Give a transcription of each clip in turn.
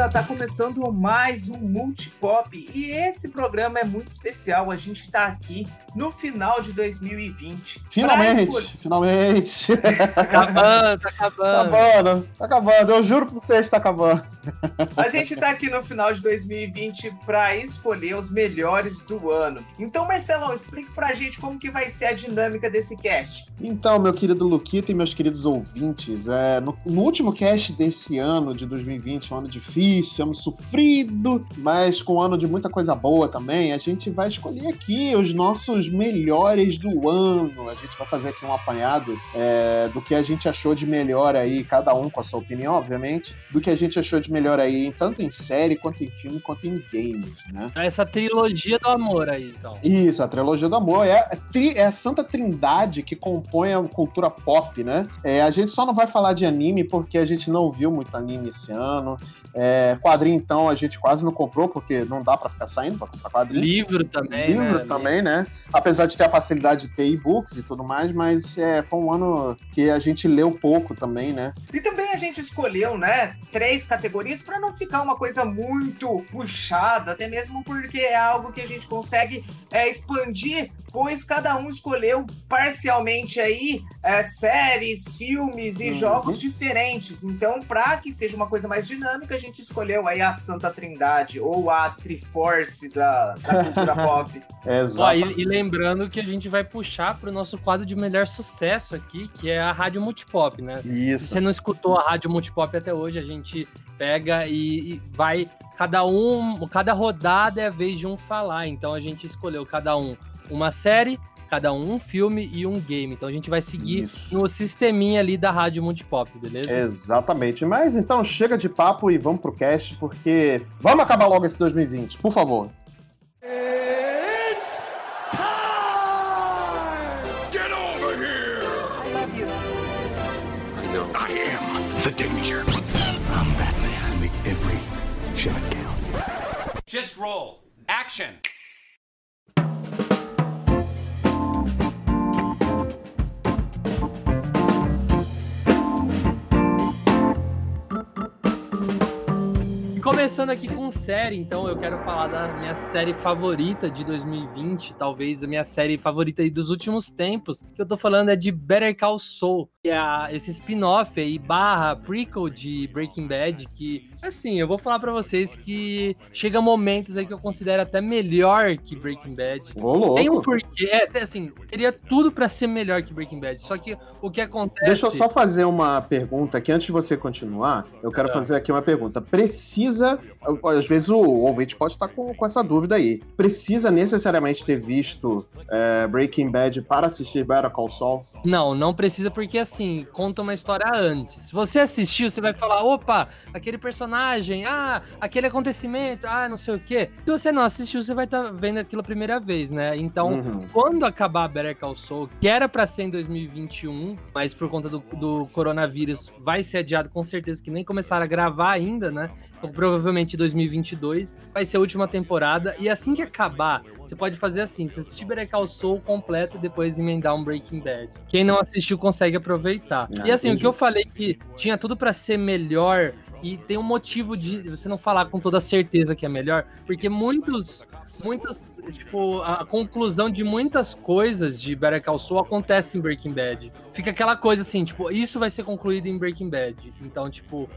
beleza? Tá começando mais um Multipop e esse programa é muito especial. A gente tá aqui no final de 2020. Finalmente, escolher... finalmente. Tá acabando, tá acabando. Tá acabando, tá acabando. Eu juro pra vocês, tá acabando. A gente tá aqui no final de 2020 para escolher os melhores do ano. Então, Marcelão, explique pra gente como que vai ser a dinâmica desse cast. Então, meu querido Luquita e meus queridos ouvintes, é, no, no último cast desse ano de 2020, um ano difícil, ano sofrido, mas com um ano de muita coisa boa também, a gente vai escolher aqui os nossos melhores do ano. A gente vai fazer aqui um apanhado é, do que a gente achou de melhor aí, cada um com a sua opinião, obviamente, do que a gente achou de melhor aí, tanto em série, quanto em filme, quanto em games, né? Essa trilogia do amor aí, então. Isso, a trilogia do amor. É, é, é a santa trindade que compõe a cultura pop, né? É, a gente só não vai falar de anime porque a gente não viu muito anime esse ano. É, quadrinho, então, a gente quase não comprou, porque não dá para ficar saindo para comprar quadrinho. Livro também, Livro né? também, né? Apesar de ter a facilidade de ter e-books e tudo mais, mas é, foi um ano que a gente leu pouco também, né? E também a gente escolheu, né, três categorias para não ficar uma coisa muito puxada, até mesmo porque é algo que a gente consegue é, expandir, pois cada um escolheu parcialmente aí é, séries, filmes e uhum. jogos diferentes. Então, para que seja uma coisa mais dinâmica, gente escolheu aí a Santa Trindade, ou a Triforce da, da cultura pop. Exato. E, e, lembrando que a gente vai puxar para o nosso quadro de melhor sucesso aqui, que é a Rádio Multipop, né? Isso. Se você não escutou a Rádio Multipop até hoje, a gente pega e, e vai. Cada um, cada rodada é a vez de um falar. Então a gente escolheu cada um uma série, cada um um filme e um game. Então a gente vai seguir Isso. no sisteminha ali da Rádio Multipop, beleza? Exatamente. Mas então chega de papo e vamos pro cast, porque vamos acabar logo esse 2020, por favor. Just roll. Action. Começando aqui com série, então eu quero falar da minha série favorita de 2020, talvez a minha série favorita dos últimos tempos, que eu tô falando é de Better Call Saul, é esse spin-off aí, barra prequel de Breaking Bad, que, assim, eu vou falar para vocês que chega momentos aí que eu considero até melhor que Breaking Bad. Ô, louco. Tem um porquê, é, assim, teria tudo para ser melhor que Breaking Bad, só que o que acontece... Deixa eu só fazer uma pergunta aqui, antes de você continuar, eu quero é. fazer aqui uma pergunta. Precisa às vezes o ouvinte pode estar com, com essa dúvida aí. Precisa necessariamente ter visto é, Breaking Bad para assistir Better Call Saul? Não, não precisa porque assim, conta uma história antes. Se você assistiu, você vai falar, opa, aquele personagem, ah, aquele acontecimento, ah, não sei o quê. Se você não assistiu, você vai estar tá vendo aquilo a primeira vez, né? Então, uhum. quando acabar Better Call Saul, que era para ser em 2021, mas por conta do, do coronavírus vai ser adiado com certeza que nem começaram a gravar ainda, né? Então, provavelmente 2022 vai ser a última temporada. E assim que acabar, você pode fazer assim: você assistir Better Call Saul completo e depois emendar um Breaking Bad. Quem não assistiu consegue aproveitar. Ah, e assim, entendi. o que eu falei que tinha tudo para ser melhor e tem um motivo de você não falar com toda certeza que é melhor, porque muitos muitos, tipo, a conclusão de muitas coisas de Better Call Saul acontece em Breaking Bad. Fica aquela coisa assim, tipo, isso vai ser concluído em Breaking Bad. Então, tipo,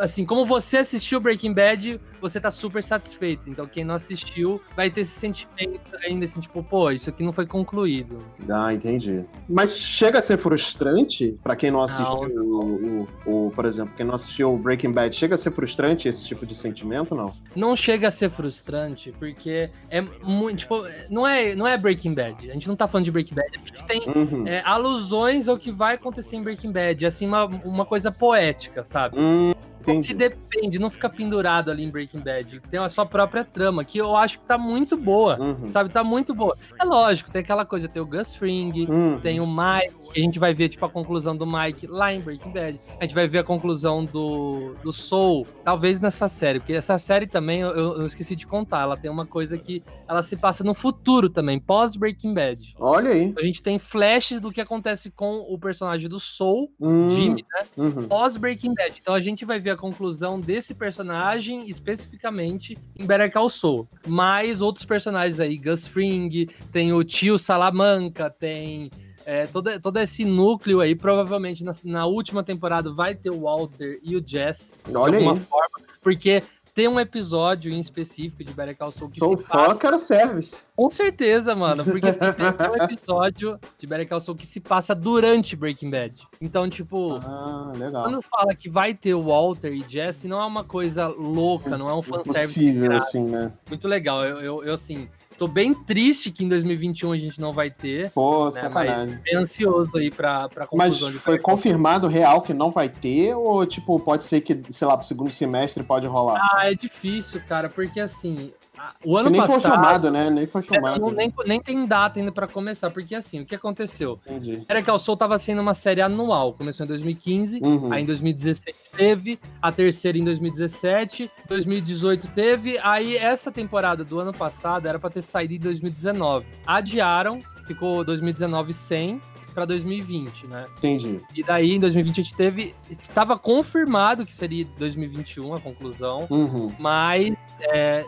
assim, como você assistiu Breaking Bad, você tá super satisfeito. Então, quem não assistiu vai ter esse sentimento ainda assim, tipo, pô, isso aqui não foi concluído. Ah, entendi. Mas chega a ser frustrante para quem não assistiu não. O, o, o, por exemplo, quem não assistiu Breaking Bad, chega a ser frustrante esse tipo de sentimento, não? Não chega a ser frustrante, porque porque é muito, tipo, não é, não é Breaking Bad. A gente não tá falando de Breaking Bad, a gente tem uhum. é, alusões ao que vai acontecer em Breaking Bad, assim, uma, uma coisa poética, sabe? Uhum. Entendi. Se depende, não fica pendurado ali em Breaking Bad. Tem a sua própria trama, que eu acho que tá muito boa, uhum. sabe? Tá muito boa. É lógico, tem aquela coisa, tem o Gus Fring, uhum. tem o Mike, que a gente vai ver, tipo, a conclusão do Mike lá em Breaking Bad. A gente vai ver a conclusão do, do Soul, talvez nessa série, porque essa série também, eu, eu esqueci de contar, ela tem uma coisa que ela se passa no futuro também, pós Breaking Bad. Olha aí. A gente tem flashes do que acontece com o personagem do Soul, uhum. Jimmy, né? Uhum. Pós Breaking Bad. Então a gente vai ver a conclusão desse personagem especificamente em Better Call Saul. Mas outros personagens aí, Gus Fring, tem o tio Salamanca, tem é, todo, todo esse núcleo aí, provavelmente na, na, última temporada vai ter o Walter e o Jess. Olha de alguma aí. forma, porque tem um episódio em específico de Better Call Saul que Sou se fã, passa... quero service. Com certeza, mano, porque assim, tem um episódio de Better Call Saul que se passa durante Breaking Bad. Então, tipo, ah, legal. quando fala que vai ter o Walter e Jesse, não é uma coisa louca, não é um fanservice. Possível, assim, né? Muito legal. Eu, eu, eu assim, Tô bem triste que em 2021 a gente não vai ter. Pô, né, sacanagem. Mas bem ansioso aí pra, pra conclusão Mas foi confirmado real que não vai ter? Ou, tipo, pode ser que, sei lá, pro segundo semestre pode rolar? Ah, é difícil, cara, porque assim, o ano nem passado. foi filmado, né? Nem foi filmado. É, não, nem, nem tem data ainda para começar, porque assim, o que aconteceu? Entendi. Era que o Soul tava sendo uma série anual. Começou em 2015, uhum. aí em 2016 teve, a terceira em 2017, 2018 teve, aí essa temporada do ano passado era para ter saído em 2019. Adiaram, ficou 2019 sem para 2020, né? Entendi. E daí, em 2020, a gente teve. Estava confirmado que seria 2021 a conclusão, uhum. mas é,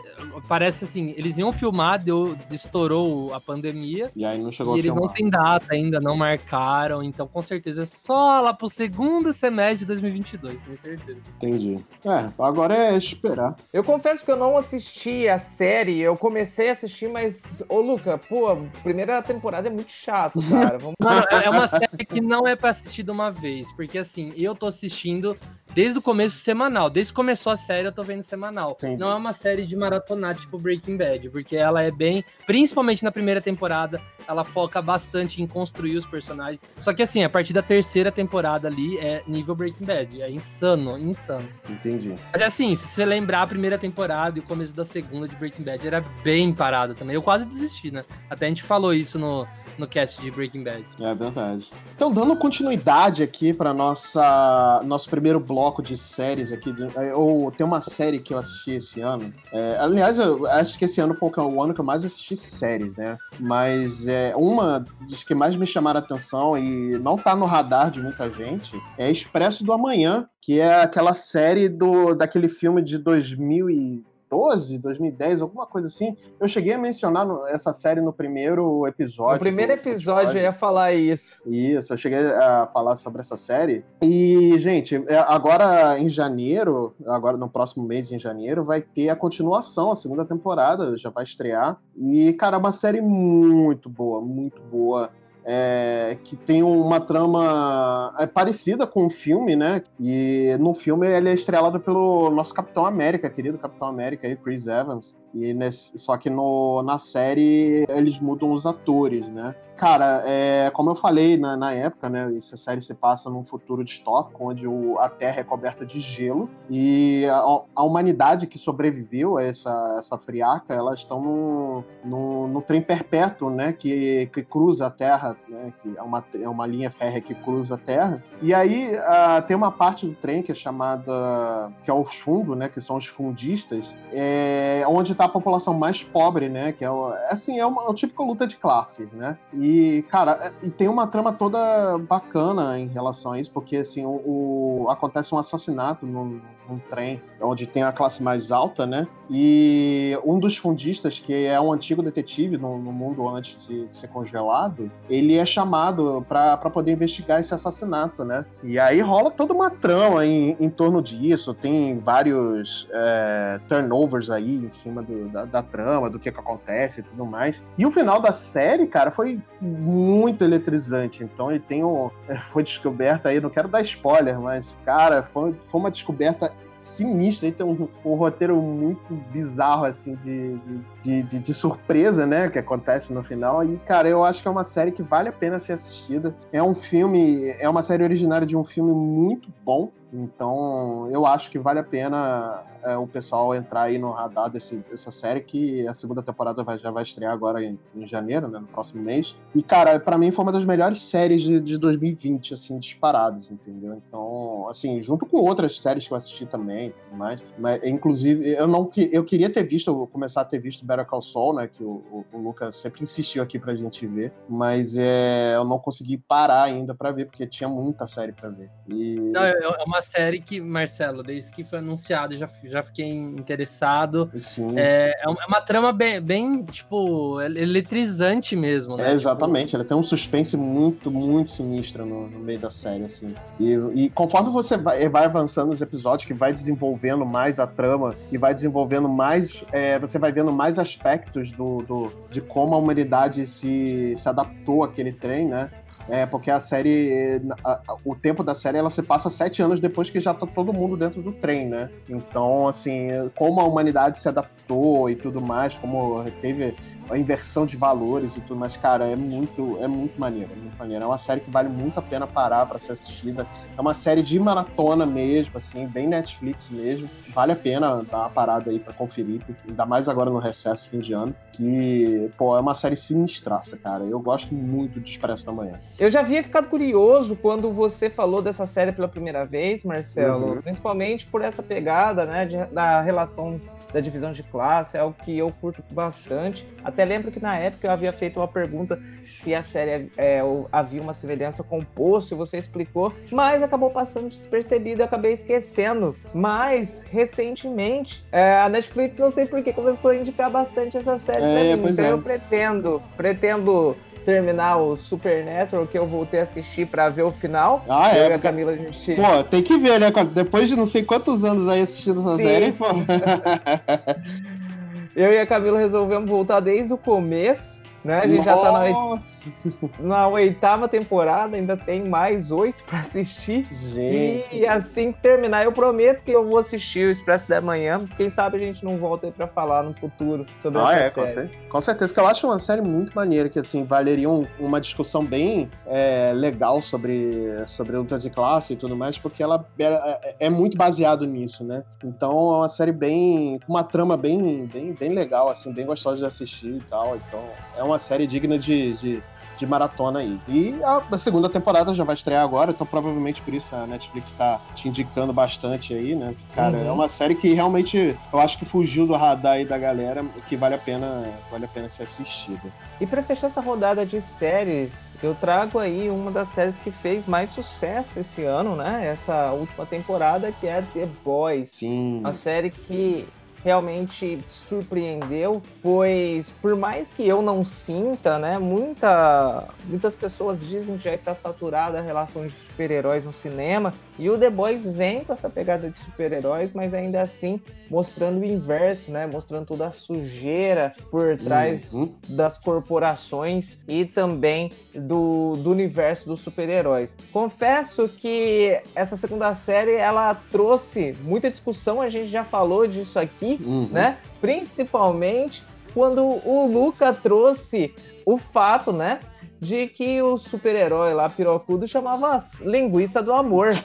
parece assim: eles iam filmar, deu, estourou a pandemia. E aí não chegou e a eles filmar. não têm data ainda, não marcaram, então com certeza é só lá pro segundo semestre de 2022, tenho certeza. Entendi. É, agora é esperar. Eu confesso que eu não assisti a série, eu comecei a assistir, mas, ô Luca, pô, a primeira temporada é muito chato, cara. Vamos... Mano, é uma série que não é pra assistir de uma vez, porque assim, eu tô assistindo desde o começo semanal. Desde que começou a série, eu tô vendo semanal. Não é uma série de maratonar, tipo Breaking Bad, porque ela é bem. Principalmente na primeira temporada, ela foca bastante em construir os personagens. Só que assim, a partir da terceira temporada ali é nível Breaking Bad. É insano, insano. Entendi. Mas assim, se você lembrar a primeira temporada e o começo da segunda de Breaking Bad, era bem parado também. Eu quase desisti, né? Até a gente falou isso no no cast de Breaking Bad. É verdade. Então, dando continuidade aqui para nossa nosso primeiro bloco de séries aqui, de, ou tem uma série que eu assisti esse ano. É, aliás, eu acho que esse ano foi o ano que eu mais assisti séries, né? Mas é uma das que mais me chamaram a atenção e não tá no radar de muita gente é Expresso do Amanhã, que é aquela série do daquele filme de 2000 e 2012, 2010, alguma coisa assim. Eu cheguei a mencionar essa série no primeiro episódio. No primeiro episódio, eu ia falar isso. Isso, eu cheguei a falar sobre essa série. E, gente, é, agora em janeiro, agora no próximo mês em janeiro, vai ter a continuação, a segunda temporada, já vai estrear. E, cara, é uma série muito boa, muito boa é, que tem uma trama é, parecida com o filme, né? E no filme ele é estrelado pelo nosso Capitão América, querido Capitão América aí, Chris Evans. E nesse, só que no, na série eles mudam os atores, né? Cara, é, como eu falei na, na, época, né? Essa série se passa num futuro distópico, onde o, a Terra é coberta de gelo e a, a, humanidade que sobreviveu a essa, essa friaca, elas estão no, no, no, trem perpétuo, né? Que, que cruza a Terra, né? Que é uma, é uma linha férrea que cruza a Terra. E aí a, tem uma parte do trem que é chamada, que é o fundo, né? Que são os fundistas, é, onde está a população mais pobre, né? Que é, assim, é uma, é uma típica luta de classe, né? E e, cara, é, e tem uma trama toda bacana em relação a isso, porque, assim, o, o acontece um assassinato num, num, trem, onde tem a classe mais alta, né? E um dos fundistas, que é um antigo detetive no, no mundo antes de, de, ser congelado, ele é chamado para poder investigar esse assassinato, né? E aí rola toda uma trama em, em torno disso, tem vários é, turnovers aí em cima do, da, da trama, do que, que acontece e tudo mais. E o final da série, cara, foi muito eletrizante. Então ele tem um. Foi descoberto aí, não quero dar spoiler, mas, cara, foi, foi uma descoberta sinistra. Ele tem um, um, roteiro muito bizarro, assim, de, de, de, de, surpresa, né? Que acontece no final. E, cara, eu acho que é uma série que vale a pena ser assistida. É um filme, é uma série originária de um filme muito bom. Então, eu acho que vale a pena é, o pessoal entrar aí no radar desse, dessa série, que a segunda temporada vai, já vai estrear agora em, em janeiro, né, no próximo mês. E, cara, para mim foi uma das melhores séries de, de 2020, assim, disparadas, entendeu? Então, assim, junto com outras séries que eu assisti também, mas, mas inclusive, eu não eu queria ter visto, começar a ter visto Better Call Saul, né, que o, o, o Lucas sempre insistiu aqui pra gente ver, mas é, eu não consegui parar ainda para ver, porque tinha muita série para ver. E... Não, é, é uma série que, Marcelo, desde que foi anunciado, já, já fiquei interessado. Sim. É, é uma trama bem, bem tipo, eletrizante mesmo, né? É, exatamente, tipo... ela tem um suspense muito, muito sinistro no, no meio da série, assim. E, e conforme você vai, vai, avançando nos episódios, que vai desenvolvendo mais a trama e vai desenvolvendo mais, é, você vai vendo mais aspectos do, do, de como a humanidade se, se adaptou àquele trem, né? É, porque a série, a, a, o tempo da série, ela se passa sete anos depois que já tá todo mundo dentro do trem, né? Então, assim, como a humanidade se adaptou e tudo mais, como teve a inversão de valores e tudo mais, cara, é muito, é muito maneiro, é muito maneiro. É uma série que vale muito a pena parar para ser assistida. É uma série de maratona mesmo, assim, bem Netflix mesmo. Vale a pena dar uma parada aí para conferir, ainda mais agora no recesso fim de ano, que, pô, é uma série sinistraça, cara. Eu gosto muito de Expresso da Manhã. Eu já havia ficado curioso quando você falou dessa série pela primeira vez, Marcelo, uhum. principalmente por essa pegada, né, de, da relação da divisão de classe, é algo que eu curto bastante. Até lembro que na época eu havia feito uma pergunta se a série é, havia uma semelhança com o Poço, e você explicou, mas acabou passando despercebido e acabei esquecendo. Mas, recentemente, é, a Netflix, não sei porquê, começou a indicar bastante essa série é, pra mim. Então é. eu pretendo, pretendo terminar o Supernatural, que eu voltei a assistir pra ver o final. Ah, é? Eu e a Camila, a gente... Pô, tem que ver, né? Depois de não sei quantos anos aí assistindo essa Sim. série, pô. eu e a Camila resolvemos voltar desde o começo né? A gente Nossa. já tá na, na, oitava temporada, ainda tem mais oito para assistir. Gente. E assim que terminar, eu prometo que eu vou assistir o Expresso da Manhã. Quem sabe a gente não volta aí pra falar no futuro sobre ah, essa é, série. Com, com certeza, que eu acho uma série muito maneira, que assim, valeria um, uma discussão bem é, legal sobre, sobre luta de classe e tudo mais, porque ela é, é, é muito baseado nisso, né? Então é uma série bem. com uma trama bem, bem, bem legal, assim, bem gostosa de assistir e tal. Então é uma uma série digna de, de, de maratona aí. E a, segunda temporada já vai estrear agora, então provavelmente por isso a Netflix tá te indicando bastante aí, né? Cara, uhum. é uma série que realmente eu acho que fugiu do radar aí da galera, que vale a pena, vale a pena ser assistida. E para fechar essa rodada de séries, eu trago aí uma das séries que fez mais sucesso esse ano, né? Essa última temporada, que é The Boys. Sim. A série que realmente surpreendeu, pois por mais que eu não sinta, né, muita, muitas pessoas dizem que já está saturada a relação de super-heróis no cinema, e o The Boys vem com essa pegada de super-heróis, mas ainda assim mostrando o inverso, né, mostrando toda a sujeira por trás uhum. das corporações e também do, do universo dos super-heróis. Confesso que essa segunda série ela trouxe muita discussão, a gente já falou disso aqui, uhum. né? Principalmente quando o Luca trouxe o fato, né? De que o super-herói lá, pirocudo, chamava linguiça do amor.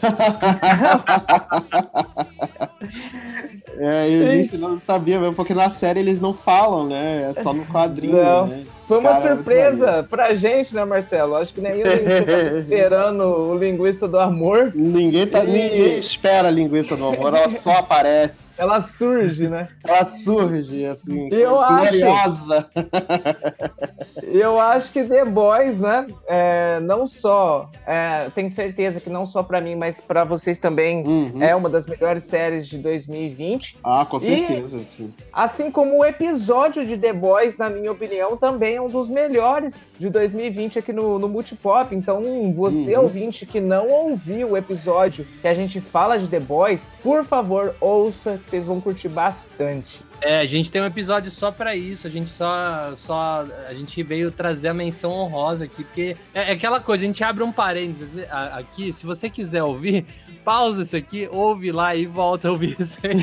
é, e a gente não sabia mesmo, porque na série eles não falam, né? É só no quadrinho, não. né? Foi uma Cara, surpresa pra gente, né, Marcelo? Acho que nem eu nem você tava esperando o linguiça do amor. Ninguém, tá, e... ninguém espera a linguiça do amor, ela só aparece. Ela surge, né? Ela surge, assim, eu gloriosa. Acho, eu acho que The Boys, né, é, não só, é, tenho certeza que não só pra mim, mas pra vocês também, uhum. é uma das melhores séries de 2020. Ah, com certeza, e, sim. Assim como o episódio de The Boys, na minha opinião, também é um dos melhores de 2020 aqui no, no Multipop. Então, você uhum. ouvinte que não ouviu o episódio que a gente fala de The Boys, por favor, ouça, vocês vão curtir bastante. É, a gente tem um episódio só pra isso. A gente só, só. A gente veio trazer a menção honrosa aqui, porque é, é aquela coisa, a gente abre um parênteses aqui. Se você quiser ouvir, pausa isso aqui, ouve lá e volta a ouvir isso aí.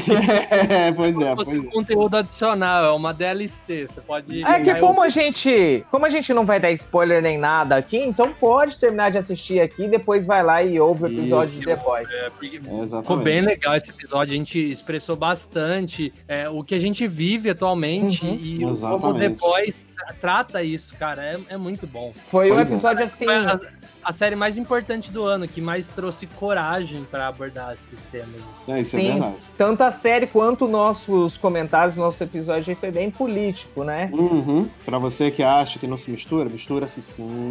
É, pois é, pois é. conteúdo adicional, é uma DLC. Você pode. É que como a gente, como a gente não vai dar spoiler nem nada aqui, então pode terminar de assistir aqui e depois vai lá e ouve o episódio Isso. de The Boys. É, porque Exatamente. Ficou bem legal esse episódio, a gente expressou bastante é, o que a gente vive atualmente Uhum. e como Exatamente. Boys tra- trata isso, cara, é, é muito bom. Foi um Pois é. episódio assim. Foi a, a série mais importante do ano, que mais trouxe coragem pra abordar esses temas. assim. É, isso Sim. é verdade. Tanto a série quanto nossos comentários, nosso episódio aí foi bem político, né? Uhum. Pra você que acha que não se mistura, mistura-se sim.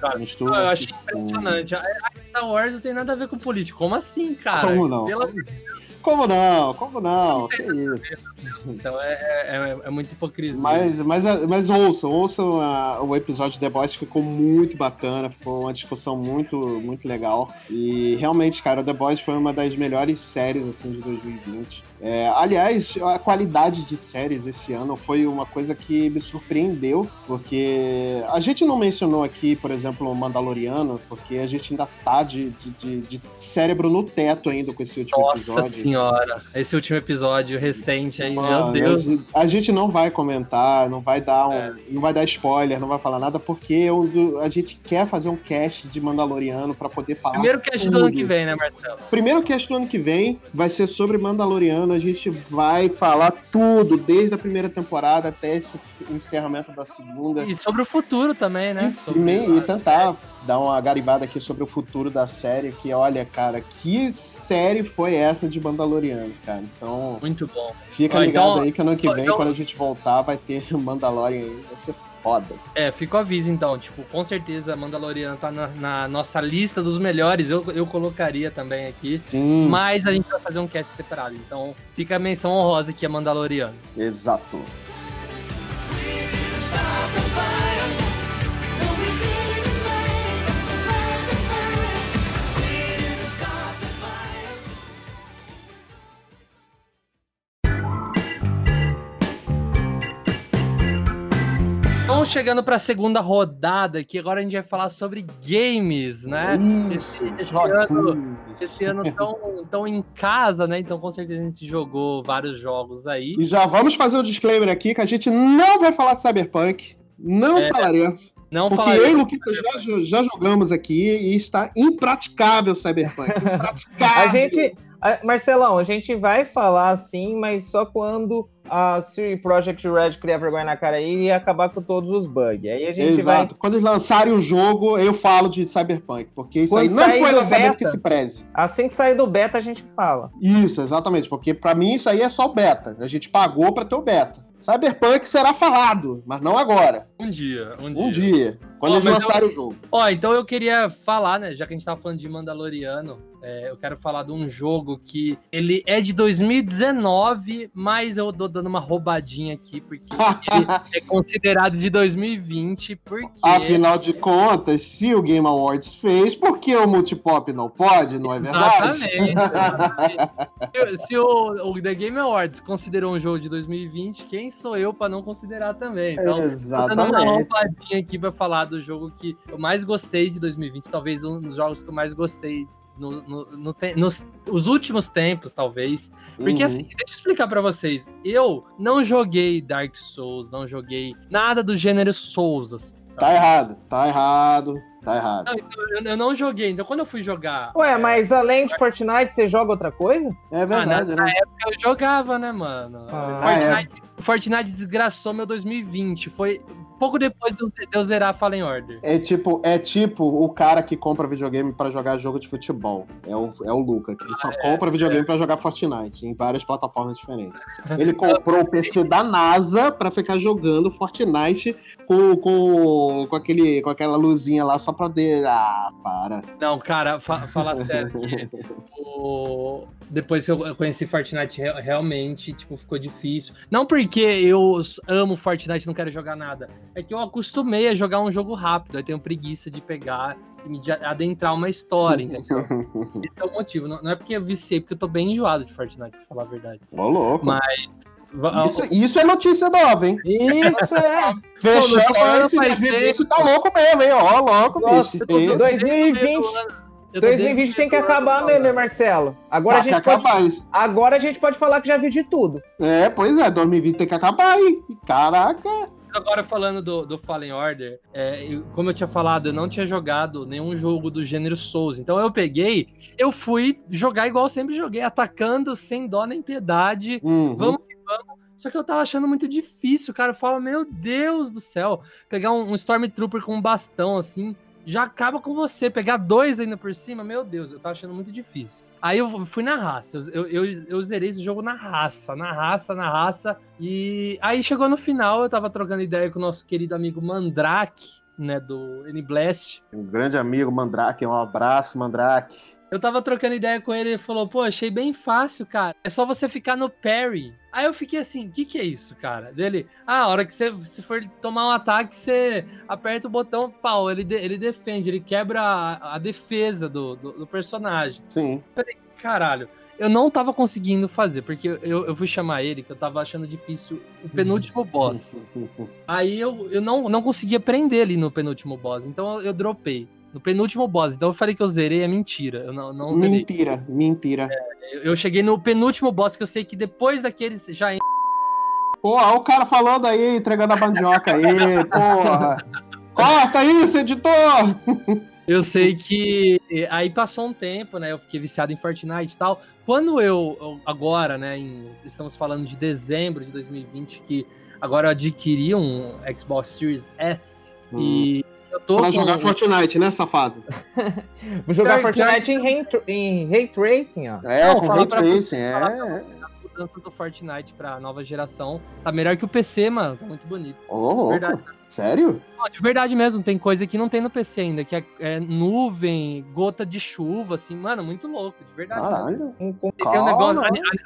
Cara, eu Mistura-se achei sim. impressionante. A a Star Wars não tem nada a ver com político. Como assim, cara? Como não? Pela Como não? Como não? Que isso? Então, é, é, é, muita hipocrisia. Mas, mas, mas ouçam, ouçam a- o episódio de The Boys, ficou muito bacana, ficou uma discussão muito, muito legal. E realmente, cara, The Boys foi uma das melhores séries assim de 2020. É, aliás, a qualidade de séries esse ano foi uma coisa que me surpreendeu, porque a gente não mencionou aqui, por exemplo, o Mandaloriano, porque a gente ainda tá de, de, de- cérebro no teto ainda com esse último Nossa episódio. senhora, esse último episódio recente aí, Mano, meu Deus. A gente, não vai comentar, não vai dar um, É. não vai dar spoiler, não vai falar nada, porque eu- do- a gente quer fazer um cast de Mandaloriano pra poder falar. Primeiro cast do tudo. ano que vem, né, Marcelo? Primeiro cast do ano que vem vai ser sobre Mandaloriano. A gente vai falar tudo, desde a primeira temporada até esse encerramento da segunda. E sobre o futuro também, né? E, Sobre e tentar dar uma garibada aqui sobre o futuro da série, que olha, cara, que série foi essa de Mandaloriano, cara? Então, Muito bom. Fica ligado então- aí que ano que vem, então- quando a gente voltar, vai ter Mandalorian aí. Vai ser foda. É, fica o aviso então. Tipo, com certeza Mandaloriano tá na, na nossa lista dos melhores. Eu, eu colocaria também aqui. Sim, Mas a gente vai fazer um cast separado. Então fica a menção honrosa que é Mandaloriano. exato. Então, chegando pra segunda rodada aqui, agora a gente vai falar sobre games, né? Isso, Esse- esse joguinhos. Esse ano tão, tão em casa, né? Então, com certeza, a gente jogou vários jogos aí. E já vamos fazer o disclaimer aqui que a gente não vai falar de Cyberpunk. Não É, falaremos. Não Porque falarei- eu e o Luquita já, já jogamos aqui e está impraticável Cyberpunk. Impraticável. A gente. A- Marcelão, a gente vai falar assim, mas só quando a Siri Project Red criar vergonha na cara aí e acabar com todos os bugs. Aí a gente Exato. Quando eles lançarem o jogo, eu falo de Cyberpunk. Porque isso Quando aí não foi lançamento beta. que se preze. vai. Assim que sair do beta, a gente fala. Isso, exatamente. Porque pra mim isso aí é só o beta. A gente pagou pra ter o beta. Cyberpunk será falado, mas não agora. Um dia, um dia. Um dia. Quando Ó, eles mas lançarem o jogo. Ó, então eu queria falar, né? Já que a gente tava falando de Mandaloriano, é, eu quero falar de um jogo que ele é de 2019, mas eu tô dando uma roubadinha aqui, porque ele é considerado de 2020, porque. Afinal de contas, se o Game Awards fez, por que o Multipop não pode? Não é verdade? Exatamente. exatamente. se o, o The Game Awards considerou um jogo de 2020, quem sou eu pra não considerar também? Então, Tô dando uma Exatamente. roubadinha aqui pra falar do jogo que eu mais gostei de 2020, talvez um dos jogos que eu mais gostei no, no- no te- nos os últimos tempos, talvez. Porque Uhum. assim, deixa eu explicar pra vocês. Eu não joguei Dark Souls, não joguei nada do gênero Souls, assim, sabe? Tá errado, tá errado, tá errado. Não, então, eu, eu não joguei. Então, quando eu fui jogar. Ué, mas além de Fortnite, você joga outra coisa? É verdade, Ah, na, né? Eu jogava, né, mano? Ah, Fortnite, Fortnite desgraçou meu 2020. Foi pouco depois de eu- de zerar Fallen Order. É tipo, é tipo o cara que compra videogame pra jogar jogo de futebol. É o, é o Luca, que ele só compra videogame pra jogar Fortnite em várias plataformas diferentes. Ele comprou o PC da NASA pra ficar jogando Fortnite com, com, com, aquele, com aquela luzinha lá só pra poder. Ah, para. Não, cara, fa falar sério o- depois que eu conheci Fortnite, re- realmente, tipo, ficou difícil. Não porque eu amo Fortnite e não quero jogar nada. É que eu acostumei a jogar um jogo rápido. Aí tenho preguiça de pegar e me de- adentrar uma história, entendeu? Esse é o motivo. Não, é porque eu viciei, porque eu tô bem enjoado de Fortnite, pra falar a verdade. Ô, louco. Mas Isso, isso é notícia nova, hein? Isso é. Fechando tô falando esse faz 2020 tempo. tá louco mesmo, hein? Ó, louco, Nossa, bicho. eu tô E- doido. 2020. Eu tô desde 2020 tem que acabar, falando. né, Marcelo? Agora Tá a gente que pode. acabar isso. Agora a gente pode falar que já vi de tudo. É, pois é, 2020 tem que acabar, hein? Caraca. Agora falando do, do Fallen Order, é, eu- como eu tinha falado, eu não tinha jogado nenhum jogo do gênero Souls. Então eu peguei, eu fui jogar igual eu sempre joguei, atacando sem dó nem piedade. Uhum. Vamos que vamos. Só que eu tava achando muito difícil, cara. Eu falo, meu Deus do céu, pegar um, um Stormtrooper com um bastão assim, já acaba com você. Pegar dois ainda por cima, meu Deus, eu tava achando muito difícil. Aí eu fui na raça, eu, eu, eu, zerei esse jogo na raça, na raça, na raça. E aí chegou no final, eu tava trocando ideia com o nosso querido amigo Mandrake, né, do N-Blast. Um grande amigo, Mandrake, um abraço, Mandrake. Eu tava trocando ideia com ele, ele falou, pô, achei bem fácil, cara. É só você ficar no parry. Aí eu fiquei assim, o que que é isso, cara? Dele, ah, a hora que você se for tomar um ataque, você aperta o botão, pau, ele, de- ele defende, ele quebra a, a defesa do, do, do personagem. Sim. Caralho, eu não tava conseguindo fazer, porque eu, eu fui chamar ele, que eu tava achando difícil o penúltimo boss. Aí eu, eu não, não conseguia prender ali no penúltimo boss, então eu, eu dropei. No penúltimo boss, então eu falei que eu zerei, é mentira. Eu não, não zerei. Mentira, mentira. Eu, eu cheguei no penúltimo boss, que eu sei que depois daquele já Pô, olha o cara falando aí, entregando a bandioca aí, porra. Corta isso, editor! Eu sei que aí passou um tempo, né? Eu fiquei viciado em Fortnite e tal. Quando eu, agora, né? em- estamos falando de dezembro de 2020, que agora eu adquiri um Xbox Series S e eu tô Pra com jogar Fortnite, né, safado? Vou jogar Fortnite em, ray, em Ray Tracing, ó. É, Não, com Ray pra- Tracing, fala é. Mudança do Fortnite pra nova geração. Tá melhor que o PC, mano. Tá muito bonito. Ô, louco. Verdade. Sério? Não, de verdade mesmo, tem coisa que não tem no PC ainda, que é, é nuvem, gota de chuva, assim, mano, muito louco, de verdade. Caralho. Um, com- Tem um negócio,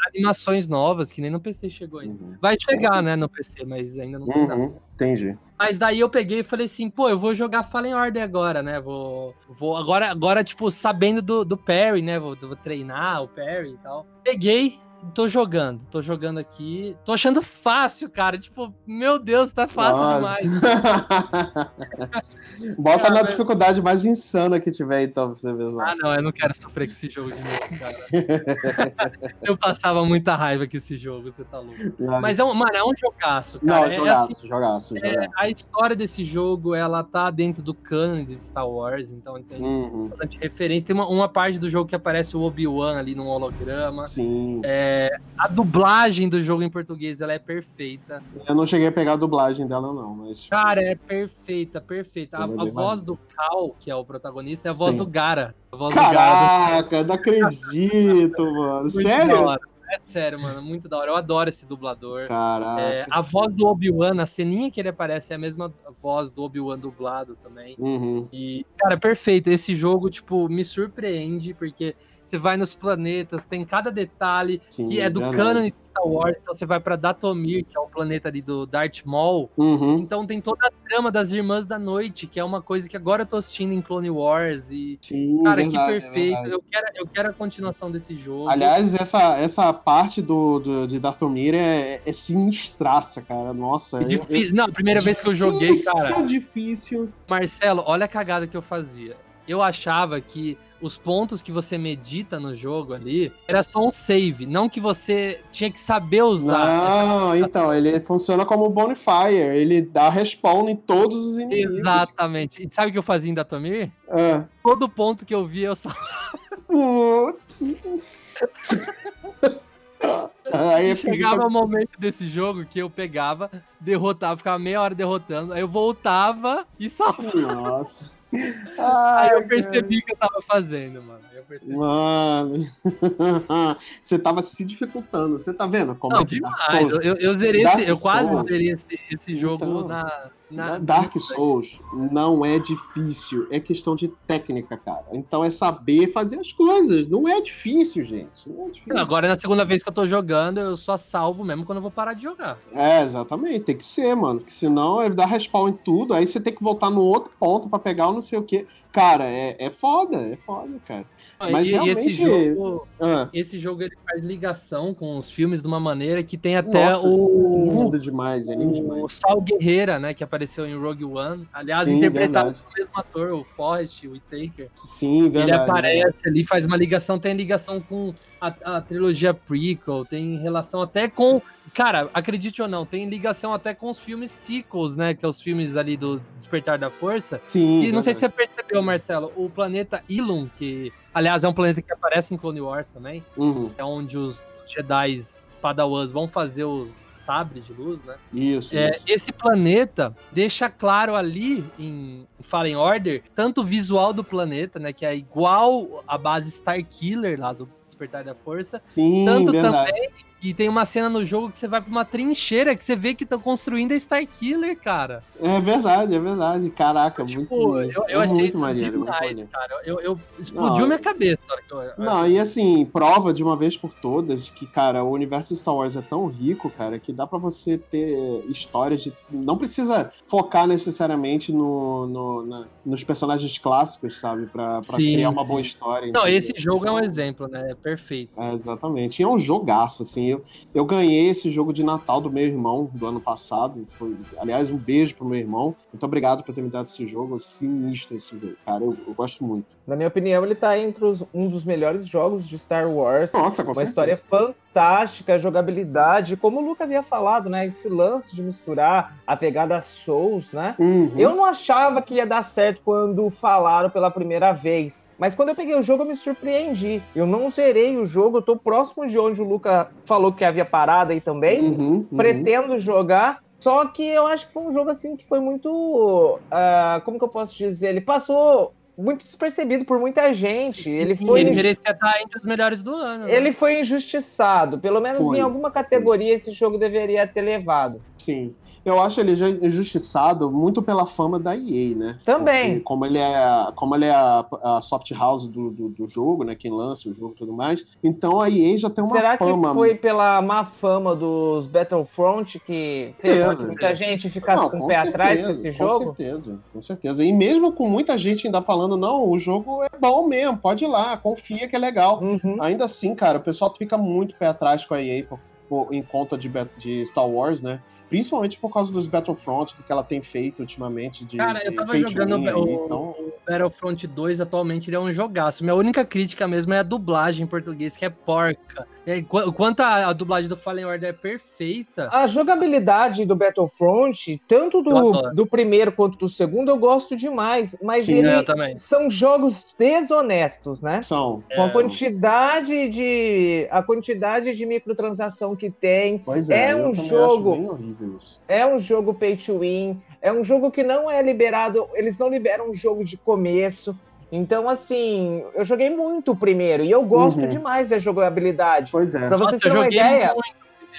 animações novas, que nem no PC chegou ainda. Uhum. Vai chegar, né, no PC, mas ainda não tem nada. Uhum, entendi. Mas daí eu peguei e falei assim, pô, eu vou jogar Fallen Order agora, né? Vou. vou agora, agora, tipo, sabendo do, do parry, né? Vou, vou treinar o parry e tal. Peguei, tô jogando. Tô jogando aqui. Tô achando fácil, cara. Tipo, meu Deus, tá fácil Nossa. demais. Bota Cara, na mas- dificuldade mais insana que tiver, então, pra você ver. Ah, não, eu não quero sofrer com esse jogo de novo, cara. eu passava muita raiva com esse jogo, você tá louco. Não, Mas é um, mano, é um jogaço, não, cara. é, jogaço, assim, jogaço, é, jogaço. a história desse jogo, ela tá dentro do canon de Star Wars, então tem Uhum, bastante referência. Tem uma, uma parte do jogo que aparece o Obi-Wan ali num holograma. sim. A dublagem do jogo em português, ela é perfeita. Eu não cheguei a pegar a dublagem dela, não, mas. Cara, é perfeita, perfeita. A, a voz do Cal, que é o protagonista, é a voz Sim. do Gara. A voz do Gara. Caraca, não acredito, mano. Muito da Sério? É sério, mano, muito da hora. Eu adoro esse dublador. Caraca. É, a voz do Obi-Wan, a ceninha que ele aparece é a mesma voz do Obi-Wan dublado também. Uhum. E, cara, perfeito. Esse jogo, tipo, me surpreende, porque você vai nos planetas, tem cada detalhe Sim, que é do verdade. canon de Star Wars. Então você vai pra Datomir, que é o planeta ali do Darth Maul. Uhum. Então tem toda a trama das Irmãs da Noite, que é uma coisa que agora eu tô assistindo em Clone Wars. E, Sim, cara, verdade, que é perfeito. verdade. eu, quero, eu quero a continuação desse jogo. Aliás, essa, essa parte do, do, de Dathomir é, é sinistraça, cara. Nossa. É eu- difícil. Não, a primeira vez que eu joguei, cara. Difícil, difícil. Marcelo, olha a cagada que eu fazia. Eu achava que os pontos que você medita no jogo ali era só um save, não que você tinha que saber usar. Não, então, ele funciona como Bonfire. Ele dá respawn em todos os inimigos. Exatamente. E sabe o que eu fazia em Datomir? Ah. Todo ponto que eu via, eu só. Putz. Aí Chegava pra- o momento desse jogo que eu pegava, derrotava, ficava meia hora derrotando, aí eu voltava e só. Nossa. Aí Ai, eu percebi o que eu tava fazendo, mano. Aí Eu percebi. Mano, você tava se dificultando. Você tá vendo como Não, é demais. Souls- Eu, eu zerei esse, eu quase zerei esse, esse jogo Então. na, Na- Dark Souls não é difícil, é questão de técnica, cara. Então é saber fazer as coisas. Não é difícil, gente. Não é difícil. Agora, na segunda vez que eu tô jogando, eu só salvo mesmo quando eu vou parar de jogar. É, exatamente. Tem que ser, mano. Porque senão ele dá respawn em tudo. Aí você tem que voltar no outro ponto pra pegar o não sei o quê. Cara, é, é foda, é foda, cara. Mas e, e esse realmente- jogo, Ah, esse jogo ele faz ligação com os filmes de uma maneira que tem até nossa, o, lindo demais, é lindo o demais. Sal Guerreira, né, que apareceu em Rogue One. Aliás, Sim, interpretado verdade. pelo mesmo ator, o Forrest Whitaker. Sim, verdade. ele aparece ali, faz uma ligação, tem ligação com a, a trilogia prequel, tem relação até com. Cara, acredite ou não, tem ligação até com os filmes sequels, né? Que é os filmes ali do Despertar da Força. Sim, Que não sei se você percebeu, Marcelo, o planeta Ilum, que aliás é um planeta que aparece em Clone Wars também, Uhum, é onde os Jedi Padawans vão fazer os sabres de luz, né? Isso, É, isso. esse planeta deixa claro ali em Fallen Order tanto o visual do planeta, né, que é igual a base Starkiller lá do Despertar da Força, Sim, tanto verdade. que tem uma cena no jogo que você vai pra uma trincheira que você vê que estão construindo a Starkiller, cara. É verdade, é verdade. Caraca, Tipo, muito, eu, eu é achei muito isso maneiro, muito demais, maneiro. cara. Eu, eu explodiu Não, minha cabeça. eu- Não, e assim, prova de uma vez por todas que, cara, o universo Star Wars é tão rico, cara, que dá pra você ter histórias de. Não precisa focar necessariamente no, no- na- nos personagens clássicos, sabe? Pra, pra Sim, criar uma sim. boa história. Não, entendeu? esse jogo é um exemplo, né? Perfeito. É, exatamente. E é um jogaço, assim. Eu, eu ganhei esse jogo de Natal do meu irmão do ano passado. Foi, aliás, um beijo pro meu irmão. Muito obrigado por ter me dado esse jogo. Sinistro esse jogo, cara. Eu, eu gosto muito. Na minha opinião, ele tá entre os- um dos melhores jogos de Star Wars. Nossa, com Uma certeza. história fantástica, jogabilidade, como o Luca havia falado, né? Esse lance de misturar a pegada Souls, né? Uhum. Eu não achava que ia dar certo quando falaram pela primeira vez. Mas quando eu peguei o jogo, eu me surpreendi. Eu não zerei o jogo, eu tô próximo de onde o Luca falou que havia parado aí também. Uhum, uhum. Pretendo jogar. Só que eu acho que foi um jogo assim que foi muito. ah, como que eu posso dizer? Ele passou muito despercebido por muita gente. Ele foi. Ele merecia estar entre os melhores do ano. né? Ele foi injustiçado. Pelo menos Foi. em alguma categoria esse jogo deveria ter levado. Sim. Eu acho ele já injustiçado muito pela fama da EA, né? Também. Porque como ele é, como ele é a, a soft house do, do, do jogo, né? Quem lança o jogo e tudo mais. Então a EA já tem uma Será fama. que foi pela má fama dos Battlefront que fez com que Certeza. muita gente ficasse Não, com o pé atrás com esse jogo? Com certeza, com certeza. E mesmo com muita gente ainda falando, não, o jogo é bom mesmo, pode ir lá, confia que é legal. Uhum. Ainda assim, cara, o pessoal fica muito pé atrás com a EA por- por- em conta de, de Star Wars, né? Principalmente por causa dos Battlefront, do que ela tem feito ultimamente de, Cara, eu tava jogando o, aí, então... o Battlefront 2 atualmente, ele é um jogaço. Minha única crítica mesmo é a dublagem em português, que é porca. É, qu- Quanto a, a dublagem do Fallen Order é perfeita, A jogabilidade do Battlefront, tanto do, do primeiro quanto do segundo, eu gosto demais. Mas Sim, ele são jogos desonestos, né? São. Com a É. quantidade de a quantidade de microtransação que tem, Pois é, É um jogo. Isso. é um jogo pay to win, é um jogo que não é liberado, eles não liberam um jogo de começo. Então, assim, eu joguei muito o primeiro e eu gosto Uhum. demais da jogabilidade. Pois é. Pra vocês eu terem uma joguei ideia, muito.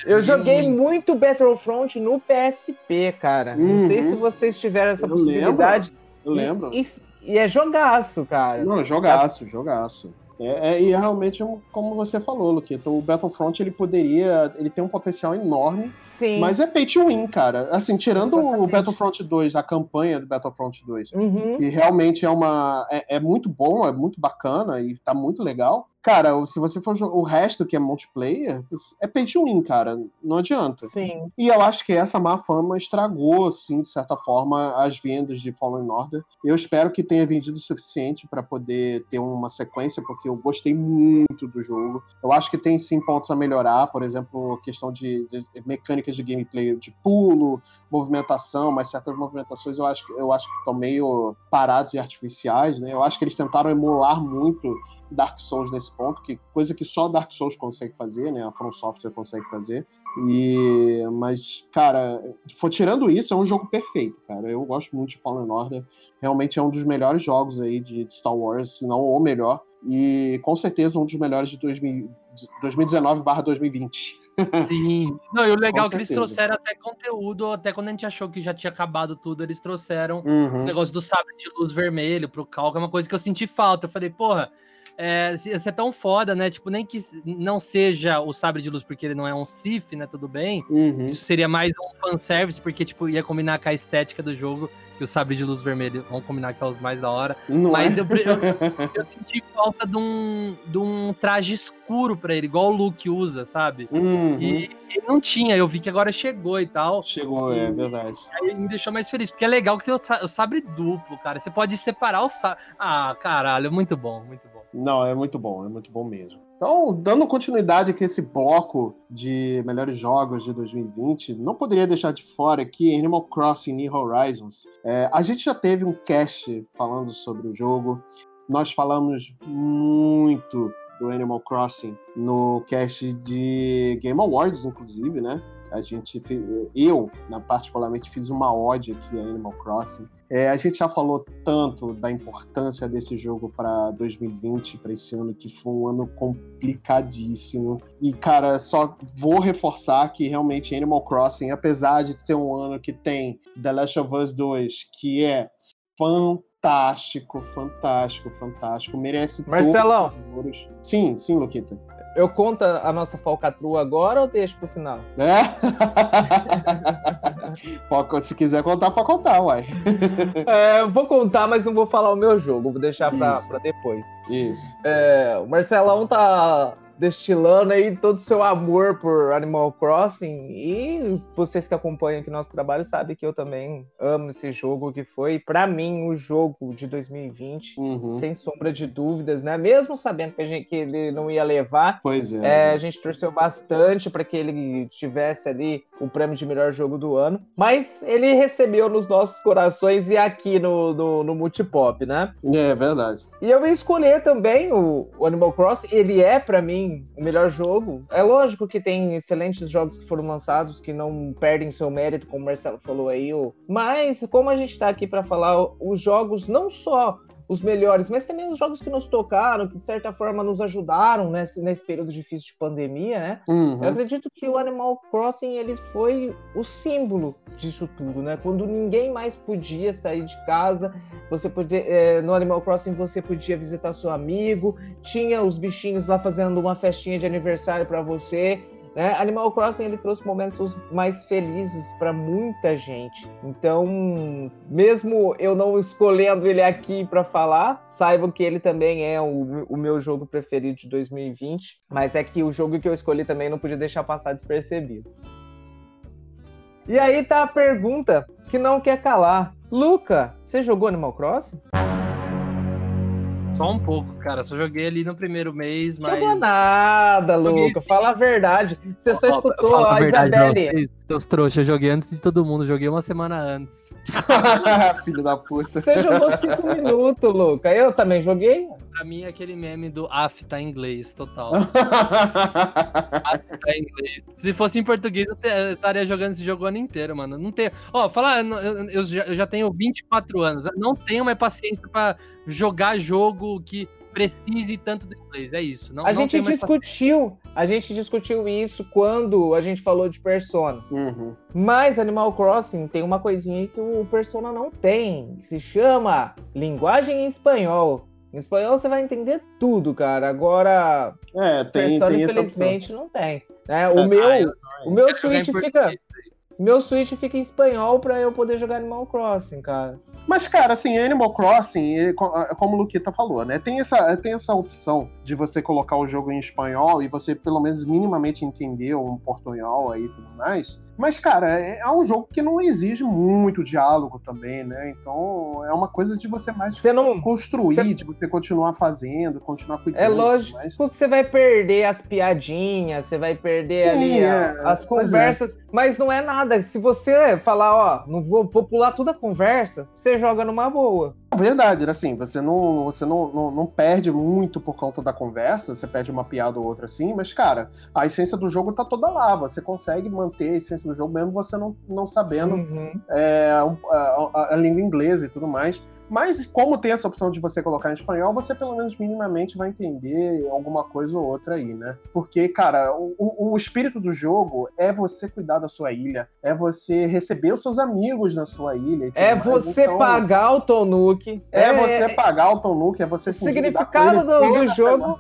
eu joguei muito. muito Battlefront no PSP, cara. Não sei Uhum. se vocês tiveram essa Eu possibilidade. Eu lembro. E, e- e é jogaço, cara. Não, jogaço, jogaço. É, é- e é realmente como você falou, Luquita, o Battlefront ele poderia. Ele tem um potencial enorme, Sim. mas é pay to win, cara. Assim, tirando o Exatamente. Battlefront 2, a campanha do Battlefront 2, Uhum. que realmente é uma. É, é muito bom, é muito bacana e tá muito legal. Cara, se você for o resto que é multiplayer, é pay to win, cara. Não adianta. Sim. E eu acho que essa má fama estragou, assim, de certa forma, as vendas de Fallen Order. Eu espero que tenha vendido o suficiente para poder ter uma sequência, porque eu gostei muito do jogo. Eu acho que tem sim pontos a melhorar, por exemplo, a questão de, de mecânicas de gameplay de pulo, movimentação, mas certas movimentações eu acho, que- eu acho que estão meio paradas e artificiais, né? Eu acho que eles tentaram emular muito Dark Souls nesse ponto, que coisa que só Dark Souls consegue fazer, né? A From Software consegue fazer. E mas cara, for tirando isso, é um jogo perfeito, cara. Eu gosto muito de Fallen Order. Realmente é um dos melhores jogos aí de, Star Wars, se não o melhor. E com certeza um dos melhores de 2019/2020. Sim. Não, e o legal é que eles trouxeram até conteúdo, até quando a gente achou que já tinha acabado tudo, eles trouxeram o Uhum. negócio do sabre de luz vermelho pro Cal, que é uma coisa que eu senti falta. Eu falei, porra, é, ser tão foda, né? Tipo, nem que não seja o sabre de luz porque ele não é um Sif, né? Tudo bem. Uhum. Isso seria mais um fanservice, porque, tipo, ia combinar com a estética do jogo, que o sabre de luz vermelho vão combinar que é os mais da hora. Não Mas é? eu, eu, eu senti falta de um, de um traje escuro pra ele, igual o Luke usa, sabe? Uhum. E ele não tinha, eu vi que agora chegou e tal. Chegou, é verdade. Aí me deixou mais feliz, porque é legal que tem o, o sabre duplo, cara. Você pode separar o sabre. Ah, caralho, muito bom, muito bom. Não, é muito bom, é muito bom mesmo. Então, dando continuidade aqui a esse bloco de melhores jogos de 2020, não poderia deixar de fora aqui Animal Crossing New Horizons. É, a gente já teve um cast falando sobre o jogo. Nós falamos muito do Animal Crossing no cast de Game Awards, inclusive, né? A gente, eu, na particularmente, fiz uma ode aqui a Animal Crossing. É, a gente já falou tanto da importância desse jogo para 2020, para esse ano, que foi um ano complicadíssimo. E, cara, só vou reforçar que realmente Animal Crossing, apesar de ser um ano que tem The Last of Us 2, que é fantástico, fantástico, fantástico, merece Marcelão. Sim, sim, Luquita. Eu conto a nossa falcatrua agora ou deixo pro final? É? Se quiser contar, pode contar, uai. É, eu vou contar, mas não vou falar o meu jogo, vou deixar pra, pra depois. Isso. É, o Marcelão tá destilando aí todo o seu amor por Animal Crossing e vocês que acompanham aqui nosso trabalho sabem que eu também amo esse jogo que foi, pra mim, o jogo de 2020, Uhum. sem sombra de dúvidas, né? Mesmo sabendo que, a gente, que ele não ia levar, Pois é. é, a exato. gente torceu bastante para que ele tivesse ali o prêmio de melhor jogo do ano, mas ele recebeu nos nossos corações e aqui no, no, no Multipop, né? É verdade. E eu ia escolher também o, o Animal Crossing, ele é para mim o melhor jogo. É lógico que tem excelentes jogos que foram lançados que não perdem seu mérito, como o Marcelo falou aí, mas como a gente tá aqui para falar os jogos não só os melhores, mas também os jogos que nos tocaram, que de certa forma nos ajudaram nesse, nesse período difícil de pandemia, né? Eu Uhum. acredito que o Animal Crossing ele foi o símbolo disso tudo, né? Quando ninguém mais podia sair de casa, você podia, é, no Animal Crossing você podia visitar seu amigo, tinha os bichinhos lá fazendo uma festinha de aniversário para você. Né? Animal Crossing ele trouxe momentos mais felizes para muita gente. Então, mesmo eu não escolhendo ele aqui para falar, saibam que ele também é o, o meu jogo preferido de 2020. Mas é que o jogo que eu escolhi também não podia deixar passar despercebido. E aí tá a pergunta que não quer calar. Luca, você jogou Animal Crossing? Só um pouco, cara. Só joguei ali no primeiro mês, mas. Jogou nada, sim. Fala a verdade. Você só escutou fala a verdade pra Isabelle. Seus trouxas, eu joguei antes de todo mundo, joguei uma semana antes. Filho da puta. Você jogou cinco minutos, Luca. Eu também joguei. Pra mim é aquele meme do AF tá em inglês, total. AF tá em inglês. Se fosse em português, eu, estaria jogando esse jogo o ano inteiro, mano. Não tenho. Ó, falar, eu, eu- eu já, eu já tenho 24 anos. Não tenho mais paciência pra jogar jogo que precise tanto do inglês. É isso. Não, A não gente discutiu, a gente discutiu isso quando a gente falou de Persona. Uhum. Mas Animal Crossing tem uma coisinha que o Persona não tem, que se chama linguagem em espanhol. Em espanhol você vai entender tudo, cara. Agora, É, tem, Persona tem essa opção. infelizmente não tem. né? O meu, Ah, eu o meu quero jogar em Switch fica, português. meu Switch fica em espanhol pra eu poder jogar Animal Crossing, cara. Mas, cara, assim, Animal Crossing, ele, como o Luquita falou, né? Tem essa, tem essa opção de você colocar o jogo em espanhol e você, pelo menos, minimamente entender um portunhol aí e tudo mais. Mas, cara, é, é um jogo que não exige muito diálogo também, né? Então, é uma coisa de você mais Você não, construir, Você- de você continuar fazendo, continuar cuidando. É lógico mais. que você vai perder as piadinhas, você vai perder Sim, ali é, a- as é. conversas, mas não é nada. Se você falar, ó, não vou, vou pular toda a conversa, você joga numa boa. Verdade, assim, você não, você não, não, não perde muito por conta da conversa, você perde uma piada ou outra assim, mas, cara, a essência do jogo tá toda lá. Você consegue manter a essência do jogo mesmo você não, não sabendo Uhum. é, a, a- a língua inglesa e tudo mais. Mas como tem essa opção de você colocar em espanhol, você pelo menos minimamente vai entender alguma coisa ou outra aí, né? Porque, cara, o, o espírito do jogo é você cuidar da sua ilha, é você receber os seus amigos na sua ilha. É você então, pagar o Tonuki. É, é você pagar o Tonuki, é você se O significado do, do jogo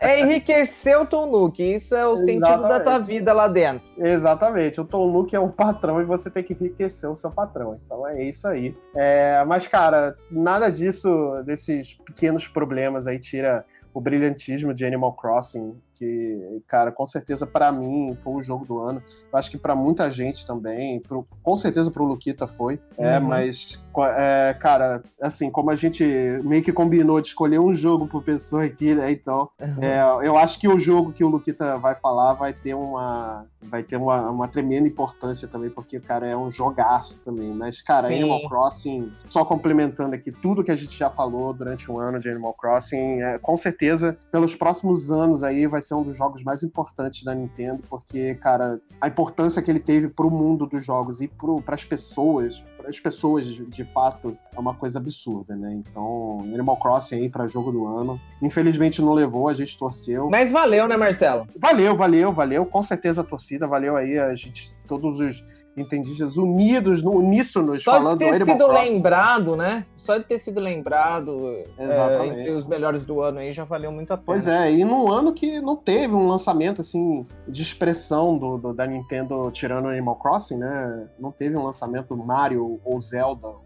é enriquecer o Tonuki. Isso é o Exatamente. sentido da tua vida lá dentro. Exatamente. O Tonuki é um patrão e você tem que enriquecer o seu patrão. Então é isso aí. É, mas, cara, nada disso, desses pequenos problemas aí, tira o brilhantismo de Animal Crossing que, cara, com certeza para mim foi o jogo do ano. Eu acho que para muita gente também, pro, com certeza pro Luquita foi. É, uhum. mas, é, cara, assim, como a gente meio que combinou de escolher um jogo por pessoa aqui, né? Então, uhum. é, eu acho que o jogo que o Luquita vai falar vai ter uma vai ter uma, uma tremenda importância também, porque, cara, é um jogaço também. Mas, cara, Sim. Animal Crossing, só complementando aqui tudo que a gente já falou durante um ano de Animal Crossing, é, com certeza, pelos próximos anos aí vai ser um dos jogos mais importantes da Nintendo, porque, cara, a importância que ele teve pro mundo dos jogos e para as pessoas, para as pessoas de fato, é uma coisa absurda, né? Então, Animal Crossing aí para jogo do ano. Infelizmente não levou, a gente torceu. Mas valeu, né, Marcelo? Valeu, valeu, valeu. Com certeza a torcida, valeu aí a gente, todos os entendistas unidos, uníssonos, Só falando de ter sido lembrado, né? Só de ter sido lembrado é, entre os melhores do ano aí já valeu muito a pena. Pois é, e num ano que não teve um lançamento assim de expressão do, do da Nintendo tirando Animal Crossing, né? Não teve um lançamento Mario ou Zelda ou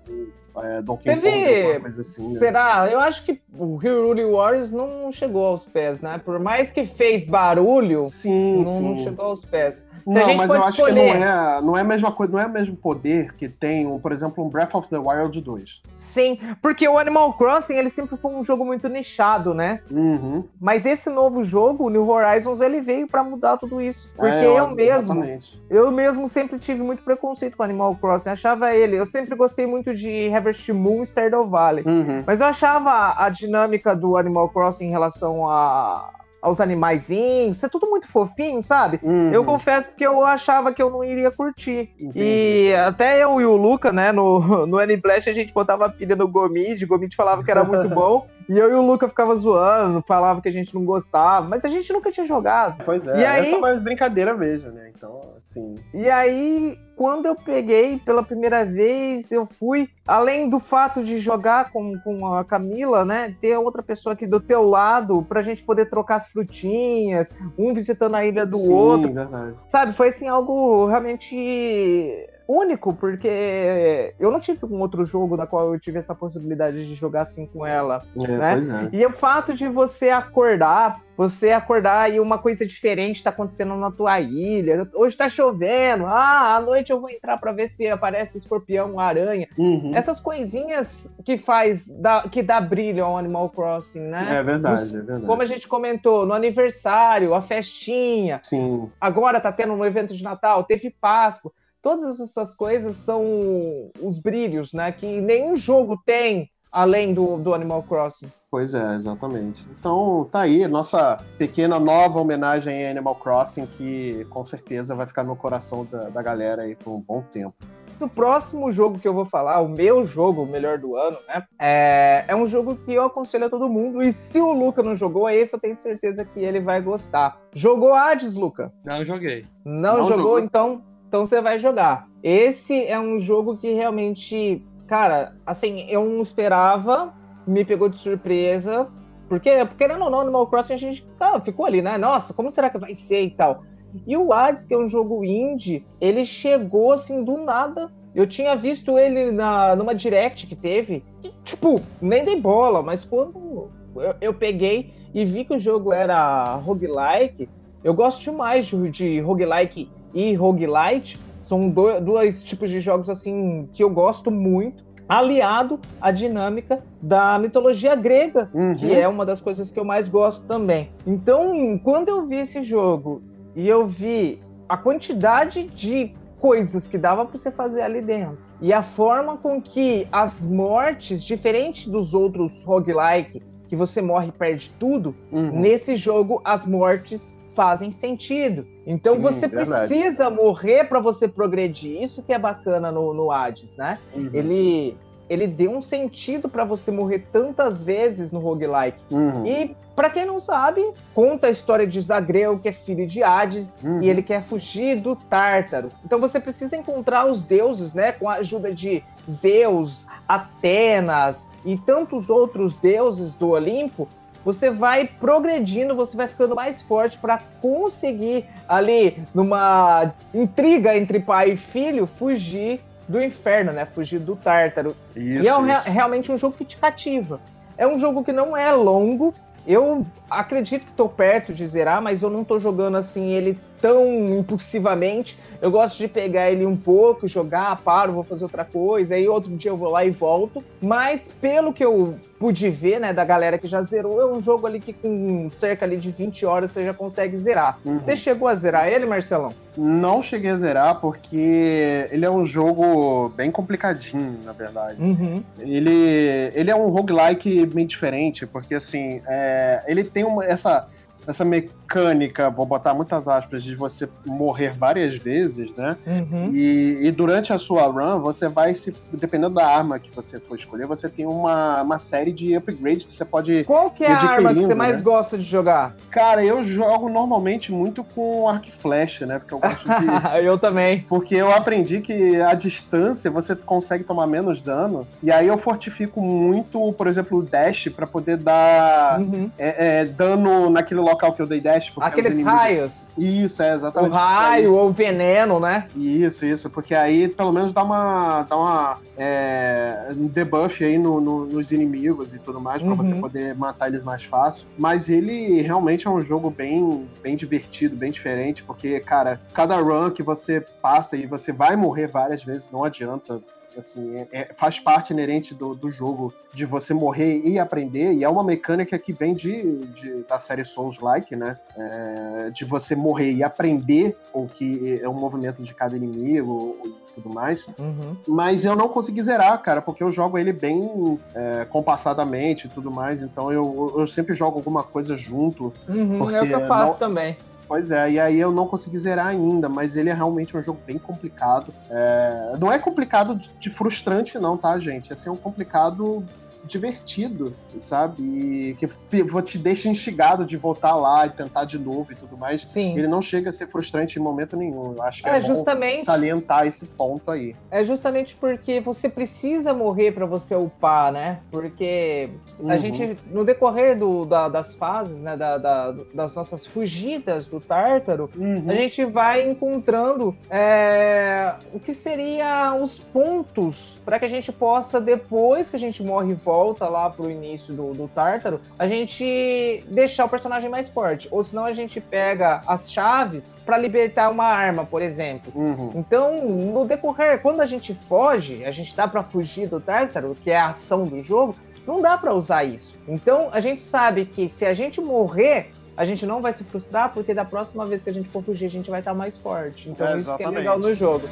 é, Donkey Teve... Kong, alguma coisa assim. Né? Será? Eu acho que o Hyrule Warriors não chegou aos pés, né? Por mais que fez barulho, sim, não, sim. não chegou aos pés. Não, mas eu acho escolher... que não é, não é a mesma coisa, não é o mesmo poder que tem, um, por exemplo, um Breath of the Wild 2. Sim, porque o Animal Crossing ele sempre foi um jogo muito nichado, né? Uhum. Mas esse novo jogo, o New Horizons, ele veio para mudar tudo isso. Porque é, eu, eu mesmo, exatamente. eu mesmo sempre tive muito preconceito com Animal Crossing, achava ele, eu sempre gostei muito de Harvest Moon e Stardew Valley. Uhum. Mas eu achava a dinâmica do Animal Crossing em relação a aos animaizinhos, isso é tudo muito fofinho, sabe? Uhum. Eu confesso que eu achava que eu não iria curtir. Entendi. E até eu e o Luca, né, no, no N-Blast a gente botava pilha no Gomid, Gomid falava que era muito bom, e eu e o Luca ficava zoando, falava que a gente não gostava, mas a gente nunca tinha jogado. Pois é, e aí... é uma brincadeira mesmo, né? Então, assim... E aí, quando eu peguei pela primeira vez, eu fui, além do fato de jogar com, com a Camila, né, ter outra pessoa aqui do teu lado pra gente poder trocar as frutinhas, um visitando a ilha do Sim, outro. Verdade. Sabe, foi assim algo realmente único, porque eu não tive um outro jogo da qual eu tive essa possibilidade de jogar assim com ela. É, né? É. E o fato de você acordar, você acordar e uma coisa diferente tá acontecendo na tua ilha. Hoje tá chovendo, ah, à noite eu vou entrar para ver se aparece escorpião, aranha. Uhum. Essas coisinhas que faz, que dá brilho ao Animal Crossing, né? É verdade, Os, é verdade. Como a gente comentou, no aniversário, a festinha. Sim. Agora tá tendo um evento de Natal, teve Páscoa todas essas coisas são os brilhos, né? Que nenhum jogo tem além do, do Animal Crossing. Pois é, exatamente. Então tá aí nossa pequena nova homenagem a Animal Crossing que com certeza vai ficar no coração da, da galera aí por um bom tempo. O próximo jogo que eu vou falar, o meu jogo, o melhor do ano, né? É, é um jogo que eu aconselho a todo mundo. E se o Luca não jogou, esse eu tenho certeza que ele vai gostar. Jogou Hades, Luca? Não joguei. Não, não jogou, jogou, então então você vai jogar. Esse é um jogo que realmente, cara, assim, eu não esperava, me pegou de surpresa. Porque, porque não, não, Animal Crossing a gente ah, ficou ali, né? Nossa, como será que vai ser e tal. E o Hades, que é um jogo indie, ele chegou assim do nada. Eu tinha visto ele na, numa direct que teve. E, tipo, nem dei bola, mas quando eu, eu, peguei e vi que o jogo era roguelike, eu gosto demais de, de roguelike e roguelite são do, dois tipos de jogos assim que eu gosto muito, aliado à dinâmica da mitologia grega, uhum. que é uma das coisas que eu mais gosto também. Então, quando eu vi esse jogo e eu vi a quantidade de coisas que dava para você fazer ali dentro e a forma com que as mortes, diferente dos outros roguelike, que você morre e perde tudo, uhum. nesse jogo as mortes fazem sentido. Então Sim, você verdade. precisa morrer para você progredir. Isso que é bacana no, no Hades, né? Uhum. Ele ele deu um sentido pra você morrer tantas vezes no roguelike. Uhum. E pra quem não sabe, conta a história de Zagreu, que é filho de Hades, Uhum. e ele quer fugir do Tártaro. Então você precisa encontrar os deuses, né, com a ajuda de Zeus, Atenas e tantos outros deuses do Olimpo. Você vai progredindo, você vai ficando mais forte pra conseguir ali numa intriga entre pai e filho fugir do inferno, né? Fugir do Tártaro. Isso, E é um- realmente um jogo que te cativa. É um jogo que não é longo. Eu acredito que estou perto de zerar, mas eu não estou jogando assim ele tão impulsivamente. Eu gosto de pegar ele um pouco, jogar, paro, vou fazer outra coisa, aí outro dia eu vou lá e volto. Mas pelo que eu pude ver, né, da galera que já zerou, é um jogo ali que com cerca ali de 20 horas você já consegue zerar. Uhum. Você chegou a zerar ele, Marcelão? Não cheguei a zerar porque ele é um jogo bem complicadinho, na verdade. Uhum. Ele, ele é um roguelike bem diferente, porque assim, é, ele tem uma, essa, essa mecânica, vou botar muitas aspas, de você morrer várias vezes, né? Uhum. E, e durante a sua run, você vai se. Dependendo da arma que você for escolher, você tem uma, uma série de upgrades que você pode. Qual que é a arma que você mais né? gosta de jogar? Cara, eu jogo normalmente muito com arco e flecha, né? Porque eu gosto de. eu também. Porque eu aprendi que a distância você consegue tomar menos dano. E aí eu fortifico muito, por exemplo, o dash pra poder dar Uhum. é, é, dano naquele local que eu dei dash. porque Aqueles os inimigos- raios. Isso, é O exatamente. raio ou veneno, né? Isso, isso, porque aí pelo menos dá uma, dá uma é, um debuff aí no- no- nos inimigos e tudo mais, pra Uhum. você poder matar eles mais fácil. Mas ele realmente é um jogo bem, bem divertido, bem diferente, porque, cara, cada run que você passa e você vai morrer várias vezes, não adianta. Assim, é- é- faz parte inerente do, do jogo de você morrer e aprender, e é uma mecânica que vem de, de- da série Souls-like, né? É, de você morrer e aprender o que é o movimento de cada inimigo e tudo mais. Uhum. Mas eu não consegui zerar, cara, porque eu jogo ele bem é, compassadamente e tudo mais. Então eu, eu sempre jogo alguma coisa junto. Uhum, Porque é o que eu faço não- também. Pois é, e aí eu não consegui zerar ainda, mas ele é realmente um jogo bem complicado. É, não é complicado de, frustrante, não, tá, gente? Assim, é um complicado divertido, sabe? E que fi- te deixa instigado de voltar lá e tentar de novo e tudo mais. Sim. Ele não chega a ser frustrante em momento nenhum. Eu acho que É é, justamente, salientar esse ponto aí. é justamente porque você precisa morrer pra você upar, né? Porque a Uhum. gente, no decorrer do, da- das fases, né, da- da- das nossas fugidas do Tártaro, Uhum. a gente vai encontrando é, o que seria os pontos para que a gente possa, depois que a gente morre e volta lá pro início do, do Tártaro, a gente deixar o personagem mais forte. Ou senão a gente pega as chaves para libertar uma arma, por exemplo. Uhum. Então, no decorrer, quando a gente foge, a gente dá pra fugir do Tártaro, que é a ação do jogo, não dá pra usar isso. Então, a gente sabe que se a gente morrer, a gente não vai se frustrar, porque da próxima vez que a gente for fugir, a gente vai estar mais forte. Então, É, isso que é legal no jogo.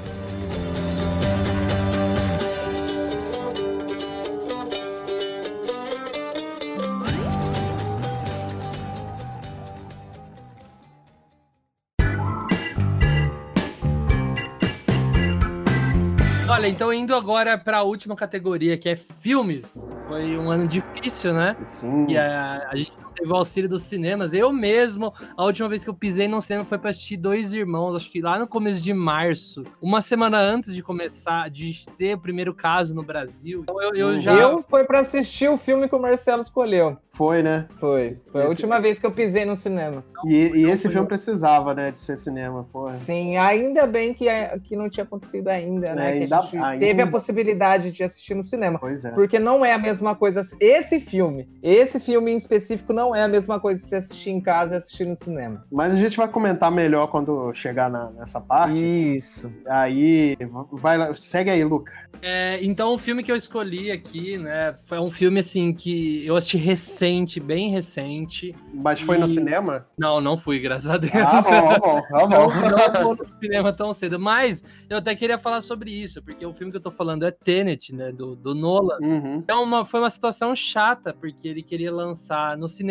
Olha, então indo agora pra última categoria, que é filmes. Foi um ano difícil, né? Sim. E a, a gente teve o auxílio dos cinemas. Eu mesmo, a última vez que eu pisei num cinema foi pra assistir Dois Irmãos, acho que lá no começo de março. Uma semana antes de começar, de ter o primeiro caso no Brasil. Então eu, eu já... Eu fui pra assistir o filme que o Marcelo escolheu. Foi, né? Foi. Foi a Esse- última vez que eu pisei no cinema. E, e Não esse filme eu. precisava, né, de ser cinema, porra. Sim, ainda bem que, é- que não tinha acontecido ainda, né? É, que ainda- a gente ainda- teve a possibilidade de assistir no cinema. Pois é. Porque não é a mesma coisa. Esse filme, esse filme em específico, não é a mesma coisa se assistir em casa e assistir no cinema. Mas a gente vai comentar melhor quando chegar na- nessa parte. Isso. Aí, vai lá, segue aí, Luca. É, então o filme que eu escolhi aqui, né, foi um filme assim que eu assisti recente, bem recente. Mas foi no E- cinema? Não, não fui, graças a Deus. Ah, bom, ah, bom, Não, bom. não vou no cinema tão cedo, mas eu até queria falar sobre isso, porque porque o filme que eu tô falando é Tenet, né? Do, do Nolan. Uhum. Então uma, foi uma situação chata, porque ele queria lançar no cinema.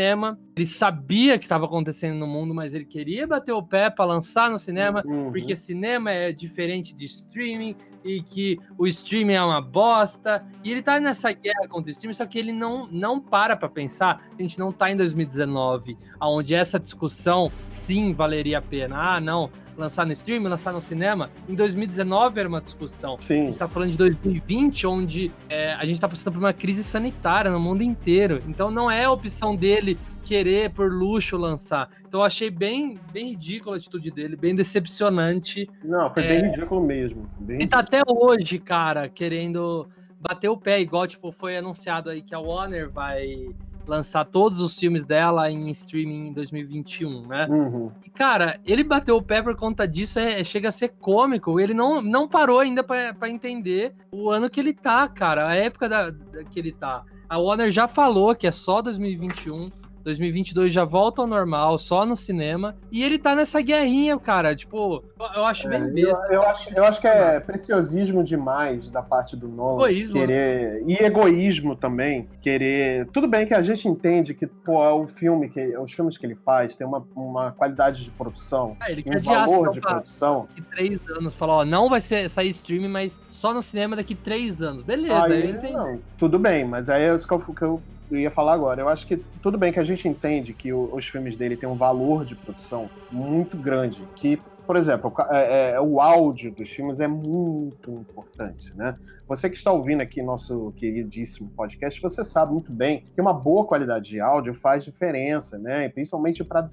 Ele sabia que estava acontecendo no mundo, mas ele queria bater o pé para lançar no cinema, Uhum. porque cinema é diferente de streaming e que o streaming é uma bosta. E ele tá nessa guerra contra o streaming, só que ele não, não para pra pensar. A gente não tá em 2019, onde essa discussão sim valeria a pena. Ah, não, lançar no streaming, lançar no cinema. Em 2019 era uma discussão. A Sim. gente tá falando de 2020, onde é, a gente tá passando por uma crise sanitária no mundo inteiro. Então não é a opção dele querer por luxo lançar. Então eu achei bem, bem ridícula a atitude dele, bem decepcionante. Não, foi bem ridículo mesmo. Bem Ele tá até hoje, cara, querendo bater o pé, igual tipo foi anunciado aí que a Warner vai lançar todos os filmes dela em streaming em 2021, né? Uhum. E, cara, ele bateu o pé por conta disso, é, chega a ser cômico. Ele não, não parou ainda pra pra entender o ano que ele tá, cara, a época da, da- que ele tá. A Warner já falou que é só 2021. 2022 já volta ao normal, só no cinema. E ele tá nessa guerrinha, cara. Tipo, eu, eu acho bem É, eu, besta. eu acho, eu acho que é preciosismo demais da parte do Nolan. Egoísmo? Querer, e egoísmo também. Querer. Tudo bem que a gente entende que pô, o filme que, os filmes que ele faz tem uma, uma qualidade de produção, Ah, ele um quer valor de produção. daqui três anos. Falar, ó, não vai ser, sair streaming, mas só no cinema daqui três anos. Beleza, Aí, eu entendi. não, tudo bem, mas aí é isso que eu, que eu ia falar agora. Eu acho que tudo bem que a gente entende que o- os filmes dele têm um valor de produção muito grande, que por exemplo, ca- é- é- o áudio dos filmes é muito importante, né? Você que está ouvindo aqui nosso queridíssimo podcast, você sabe muito bem que uma boa qualidade de áudio faz diferença, né? Principalmente para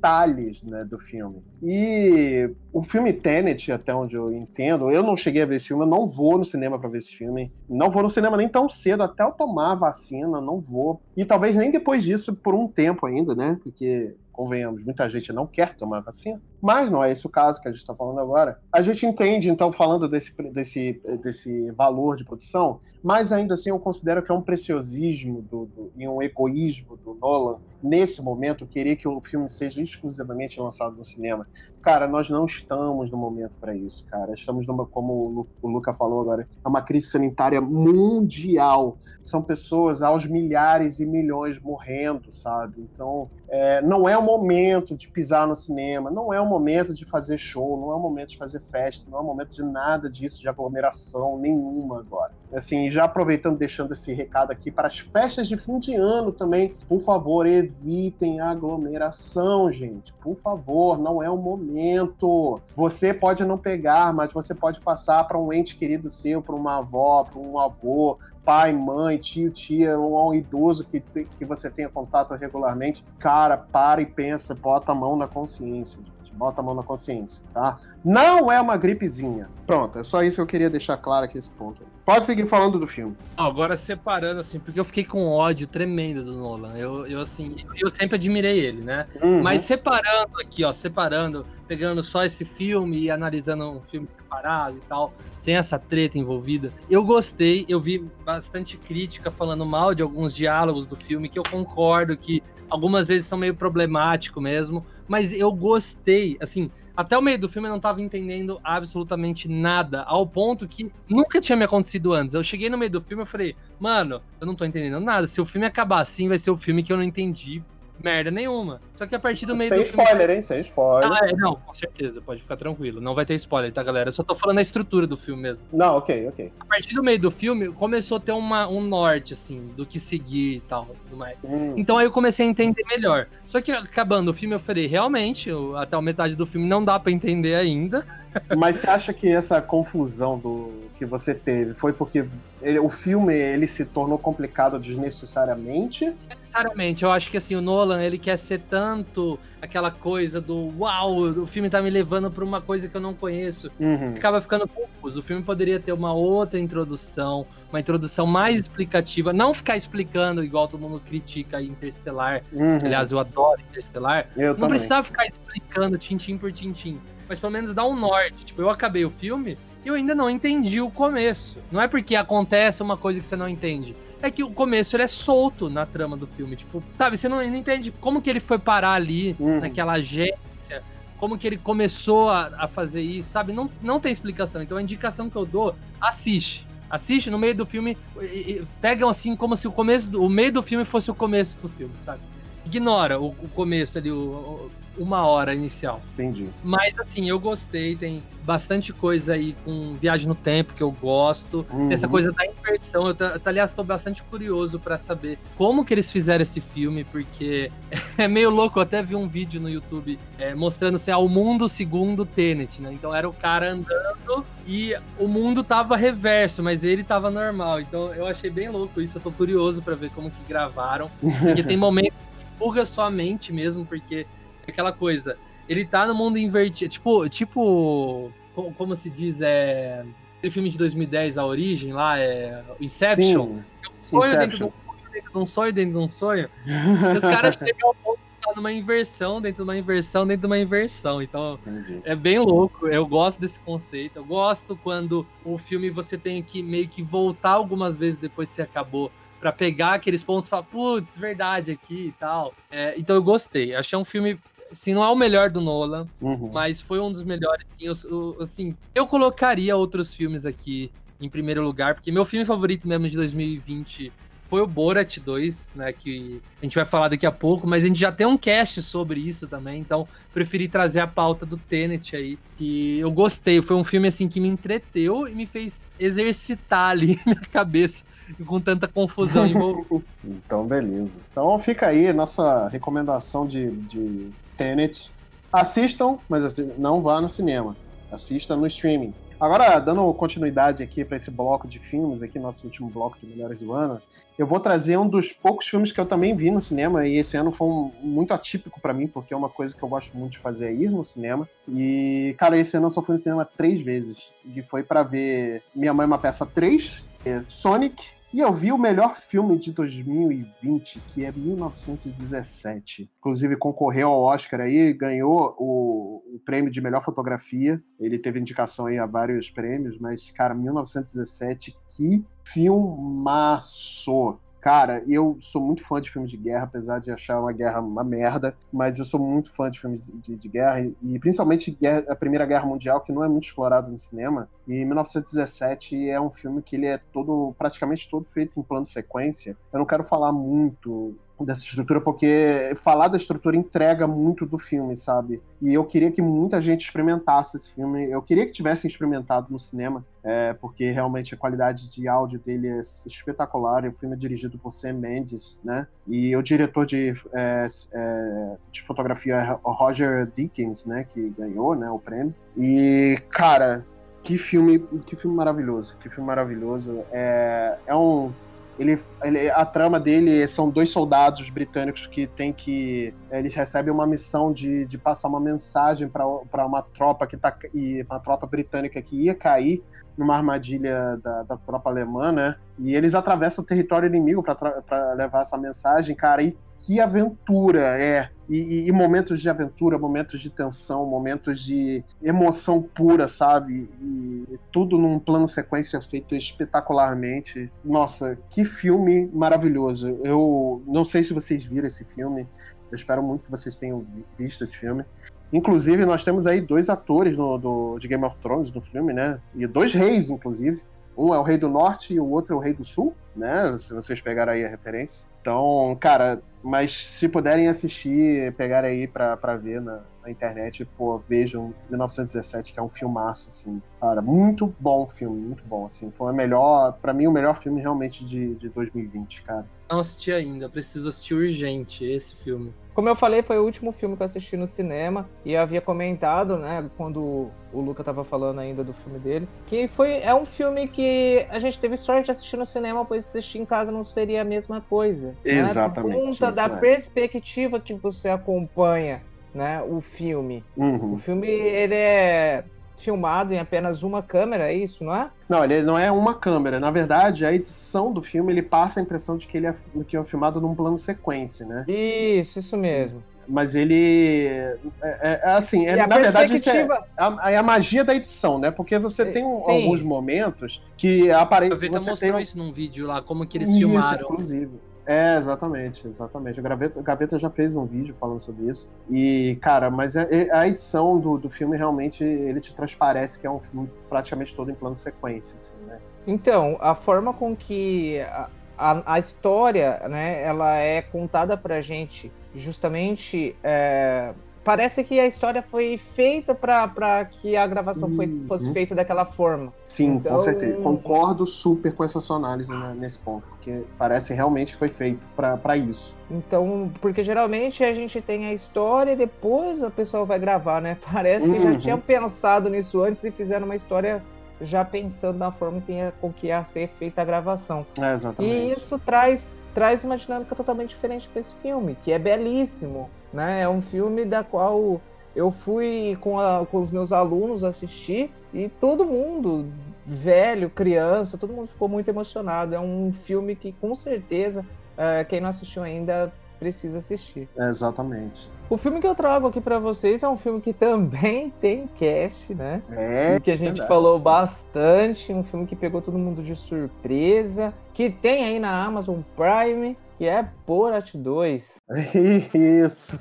detalhes né, do filme. E o filme Tenet, até onde eu entendo, eu não cheguei a ver esse filme, eu não vou no cinema para ver esse filme. Não vou no cinema nem tão cedo, até eu tomar a vacina, não vou. E talvez nem depois disso, por um tempo ainda, né? Porque convenhamos, muita gente não quer tomar vacina. Mas não é esse o caso que a gente está falando agora. A gente entende, então, falando desse, desse, desse valor de produção, mas ainda assim eu considero que é um preciosismo do, do- e um egoísmo do Nolan, nesse momento, querer que o filme seja exclusivamente lançado no cinema. Cara, nós não estamos no momento para isso, cara. Estamos numa, como o Lu- o Luca falou agora, é uma crise sanitária mundial. São pessoas aos milhares e milhões morrendo, sabe? Então, é, não é o momento de pisar no cinema, não é o momento de fazer show, não é o momento de fazer festa, não é o momento de nada disso, de aglomeração nenhuma agora. Assim, já aproveitando, deixando esse recado aqui para as festas de fim de ano também, por favor, evitem aglomeração, gente. Por favor, não é o momento. Você pode não pegar, mas você pode passar para um ente querido seu, para uma avó, para um avô, pai, mãe, tio, tia, ou um idoso que, que você tenha contato regularmente, cara, para e pensa, bota a mão na consciência, gente. Bota a mão na consciência, tá? Não é uma gripezinha. Pronto, é só isso que eu queria deixar claro aqui esse ponto. Pode seguir falando do filme. Agora separando, assim, porque eu fiquei com ódio tremendo do Nolan. Eu, eu assim, eu sempre admirei ele, né? Uhum. Mas separando aqui, ó, separando, pegando só esse filme e analisando um filme separado e tal, sem essa treta envolvida, eu gostei, eu vi bastante crítica falando mal de alguns diálogos do filme, que eu concordo que algumas vezes são meio problemático mesmo, mas eu gostei, assim, até o meio do filme eu não tava entendendo absolutamente nada, ao ponto que nunca tinha me acontecido antes. Eu cheguei no meio do filme e falei, mano, eu não tô entendendo nada. Se o filme acabar assim, vai ser o filme que eu não entendi merda nenhuma. Só que a partir do meio Sem do filme. spoiler, hein? Sem spoiler. Ah, é, não, com certeza, pode ficar tranquilo. Não vai ter spoiler, tá, galera? Eu só tô falando a estrutura do filme mesmo. Não, ok, ok. A partir do meio do filme, começou a ter uma, um norte, assim, do que seguir e tal, tudo mais. Hum. Então aí eu comecei a entender melhor. Só que acabando o filme, eu falei, realmente, eu- até a metade do filme não dá pra entender ainda. Mas você acha que essa confusão do que você teve foi porque ele- o filme ele se tornou complicado desnecessariamente? Necessariamente, eu acho que assim, o Nolan, ele quer ser tanto aquela coisa do uau, o filme tá me levando pra uma coisa que eu não conheço. Uhum. Acaba ficando confuso. O filme poderia ter uma outra introdução, uma introdução mais explicativa, não ficar explicando igual todo mundo critica Interstellar. Uhum. Aliás, eu adoro Interstellar. eu Não também. precisava ficar explicando tintim por tintim, mas pelo menos dar um norte. Tipo, eu acabei o filme eu ainda não entendi o começo. Não é porque acontece uma coisa que você não entende. É que o começo ele é solto na trama do filme. Tipo, sabe, você não, não entende como que ele foi parar ali, Uhum. naquela agência, como que ele começou a, a fazer isso, sabe? Não, não tem explicação. Então a indicação que eu dou, assiste. Assiste no meio do filme, e- e- pegam assim como se o começo, do, o meio do filme fosse o começo do filme, sabe? Ignora o, o começo ali, o- o- uma hora inicial. Entendi. Mas assim, eu gostei, tem bastante coisa aí com viagem no tempo que eu gosto. Uhum. Essa coisa da inversão, eu, tá- aliás, tô bastante curioso pra saber como que eles fizeram esse filme, porque é meio louco, eu até vi um vídeo no YouTube é, mostrando assim, ah, o mundo segundo Tenet, né? Então era o cara andando e o mundo tava reverso, mas ele tava normal. Então eu achei bem louco isso, eu tô curioso pra ver como que gravaram, porque tem momentos que buga sua mente mesmo, porque aquela coisa, ele tá no mundo invertido, tipo, tipo, co- como se diz, é... Aquele filme de 2010, A Origem, lá, é Inception. Sim. sonho dentro de um Inception. sonho, dentro de um sonho, dentro de um sonho. E os caras chegam ao ponto de estar numa inversão, dentro de uma inversão, dentro de uma inversão. Então, Entendi. é bem louco. Eu gosto desse conceito. Eu gosto quando o filme você tem que meio que voltar algumas vezes depois que você acabou. Pra pegar aqueles pontos e falar, putz, verdade aqui e tal. É, então eu gostei. Achei um filme. Assim, não é o melhor do Nolan, Uhum. mas foi um dos melhores, sim. Eu, assim, eu colocaria outros filmes aqui em primeiro lugar, porque meu filme favorito mesmo de 2020 foi o Borat 2, né, que a gente vai falar daqui a pouco, mas a gente já tem um cast sobre isso também, então preferi trazer a pauta do Tenet aí, que eu gostei, foi um filme assim que me entreteu e me fez exercitar ali minha cabeça com tanta confusão envolvida. Então, beleza. Então fica aí nossa recomendação de, de Tenet. Assistam, mas assi- não vá no cinema. Assista no streaming. Agora, dando continuidade aqui para esse bloco de filmes, aqui, nosso último bloco de melhores do ano, eu vou trazer um dos poucos filmes que eu também vi no cinema, e esse ano foi um- muito atípico para mim, porque é uma coisa que eu gosto muito de fazer, é ir no cinema. E, cara, esse ano eu só fui no cinema três vezes. E foi para ver Minha Mãe uma Peça 3, é Sonic, e eu vi o melhor filme de 2020, que é 1917. Inclusive concorreu ao Oscar aí, ganhou o, o prêmio de melhor fotografia. Ele teve indicação aí a vários prêmios, mas, cara, 1917, que filmaço! Cara, eu sou muito fã de filmes de guerra, apesar de achar uma guerra uma merda, mas eu sou muito fã de filmes de, de- de guerra, e, e principalmente guerra- a Primeira Guerra Mundial, que não é muito explorado no cinema. E 1917 é um filme que ele é todo, praticamente todo feito em plano sequência. Eu não quero falar muito dessa estrutura, porque falar da estrutura entrega muito do filme, sabe? E eu queria que muita gente experimentasse esse filme. Eu queria que tivessem experimentado no cinema, é, porque realmente a qualidade de áudio dele é espetacular. O filme é dirigido por Sam Mendes, né? E o diretor de, é, é, de fotografia é Roger Dickens, né? Que ganhou né, o prêmio. E, cara, que filme, que filme maravilhoso, que filme maravilhoso. É, é um ele, ele- a trama dele são dois soldados britânicos que tem que eles recebem uma missão de, de passar uma mensagem para uma tropa que tá e uma tropa britânica que ia cair numa armadilha da, da tropa alemã, né? E eles atravessam o território inimigo para levar essa mensagem, cara. E que aventura é! E, e- e momentos de aventura, momentos de tensão, momentos de emoção pura, sabe? E tudo num plano sequência feito espetacularmente. Nossa, que filme maravilhoso! Eu não sei se vocês viram esse filme. Eu espero muito que vocês tenham vi- visto esse filme. Inclusive, nós temos aí dois atores no, do, de Game of Thrones no filme, né? E dois reis, inclusive. Um é o Rei do Norte e o outro é o Rei do Sul, né? Se vocês pegaram aí a referência. Então, cara, mas se puderem assistir, pegar aí pra, pra ver na, na internet, pô, vejam 1917, que é um filmaço, assim. Cara, muito bom filme, muito bom, assim. Foi o melhor, pra mim, o melhor filme realmente de, de 2020, cara. Não assisti ainda, preciso assistir urgente esse filme. Como eu falei, foi o último filme que eu assisti no cinema e eu havia comentado, né, quando o Luca tava falando ainda do filme dele, que foi é um filme que a gente teve sorte de assistir no cinema, pois assistir em casa não seria a mesma coisa. né? Exatamente, Por conta da é. perspectiva que você acompanha, né, o filme. O Uhum. filme ele é filmado em apenas uma câmera, é isso, não é? Não, ele não é uma câmera. Na verdade, a edição do filme ele passa a impressão de que ele é, que é filmado num plano sequência, né? Isso, isso mesmo. Mas ele. É, é- é assim, é- a na verdade, isso é a, é a magia da edição, né? Porque você tem um- alguns momentos que A aparentemente. Veta Você mostrou tem isso num vídeo lá, como que eles Isso, filmaram. Inclusive. É, exatamente, exatamente. O Gaveta, Gaveta já fez um vídeo falando sobre isso. E, cara, mas a, a edição do, do filme realmente ele te transparece que é um filme praticamente todo em plano sequência, assim, né? Então, a forma com que a, a, a história, né, ela é contada pra gente justamente é, parece que a história foi feita para que a gravação foi, Uhum. fosse feita daquela forma. Sim, Então- com certeza. Concordo super com essa sua análise né, nesse ponto, porque parece realmente foi feito para isso. Então, porque geralmente a gente tem a história e depois a pessoa vai gravar, né? Parece que já Uhum. tinham pensado nisso antes e fizeram uma história já pensando na forma que ia, com que ia ser feita a gravação. É, E exatamente. isso traz, traz uma dinâmica totalmente diferente para esse filme, que é belíssimo, né? É um filme da qual eu fui com, a- com os meus alunos assistir e todo mundo, velho, criança, todo mundo ficou muito emocionado. É um filme que com certeza eh, quem não assistiu ainda precisa assistir. É, exatamente. O filme que eu trago aqui para vocês é um filme que também tem cast, né? É, E que a gente verdade. falou bastante, um filme que pegou todo mundo de surpresa, que tem aí na Amazon Prime, que é Borat 2. Isso.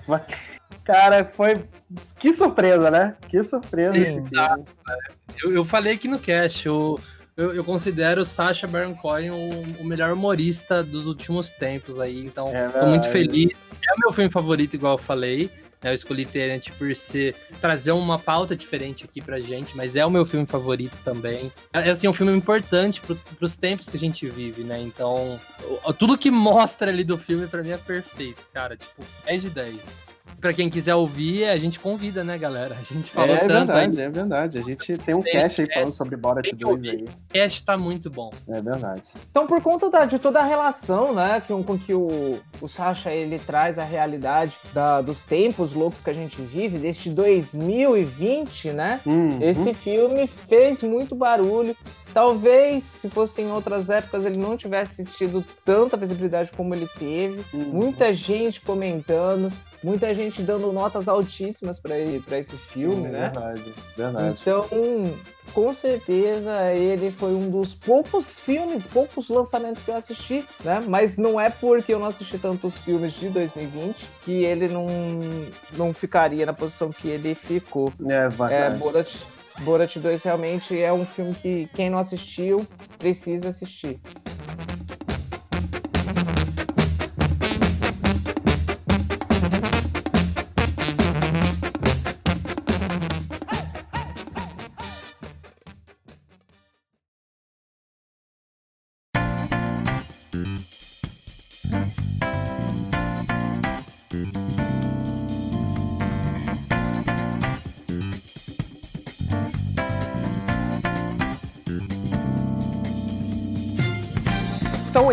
Cara, foi. Que surpresa, né? Que surpresa Sim, esse filme. Eu, eu falei aqui no cast, eu, eu, eu considero o Sacha Baron Cohen o, o melhor humorista dos últimos tempos aí, então É tô muito feliz. É o meu filme favorito, igual eu falei. né? Eu escolhi Tenet por ser trazer uma pauta diferente aqui pra gente, mas é o meu filme favorito também. É assim, um filme importante pro, pros tempos que a gente vive, né? Então, tudo que mostra ali do filme pra mim é perfeito, cara. Tipo, 10 de 10. Pra quem quiser ouvir, a gente convida, né, galera? A gente falou é tanto aí. verdade, é verdade. A gente tem um Tem cast aí falando sobre Borat Tem que 2 ouvir. aí. O cast tá muito bom. É verdade. Então, por conta da- de toda a relação, né, com, com que o, o Sacha ele traz a realidade da- dos tempos loucos que a gente vive, deste 2020, né? Uhum. Esse filme fez muito barulho. Talvez, se fosse em outras épocas, ele não tivesse tido tanta visibilidade como ele teve. Uhum. Muita gente comentando, muita gente dando notas altíssimas para esse filme, Sim, né? Verdade, verdade. Então, com certeza, ele foi um dos poucos filmes, poucos lançamentos que eu assisti, né? Mas não é porque eu não assisti tantos filmes de 2020 que ele não, não ficaria na posição que ele ficou. É É, verdade. Borat, Borat 2 realmente é um filme que quem não assistiu precisa assistir.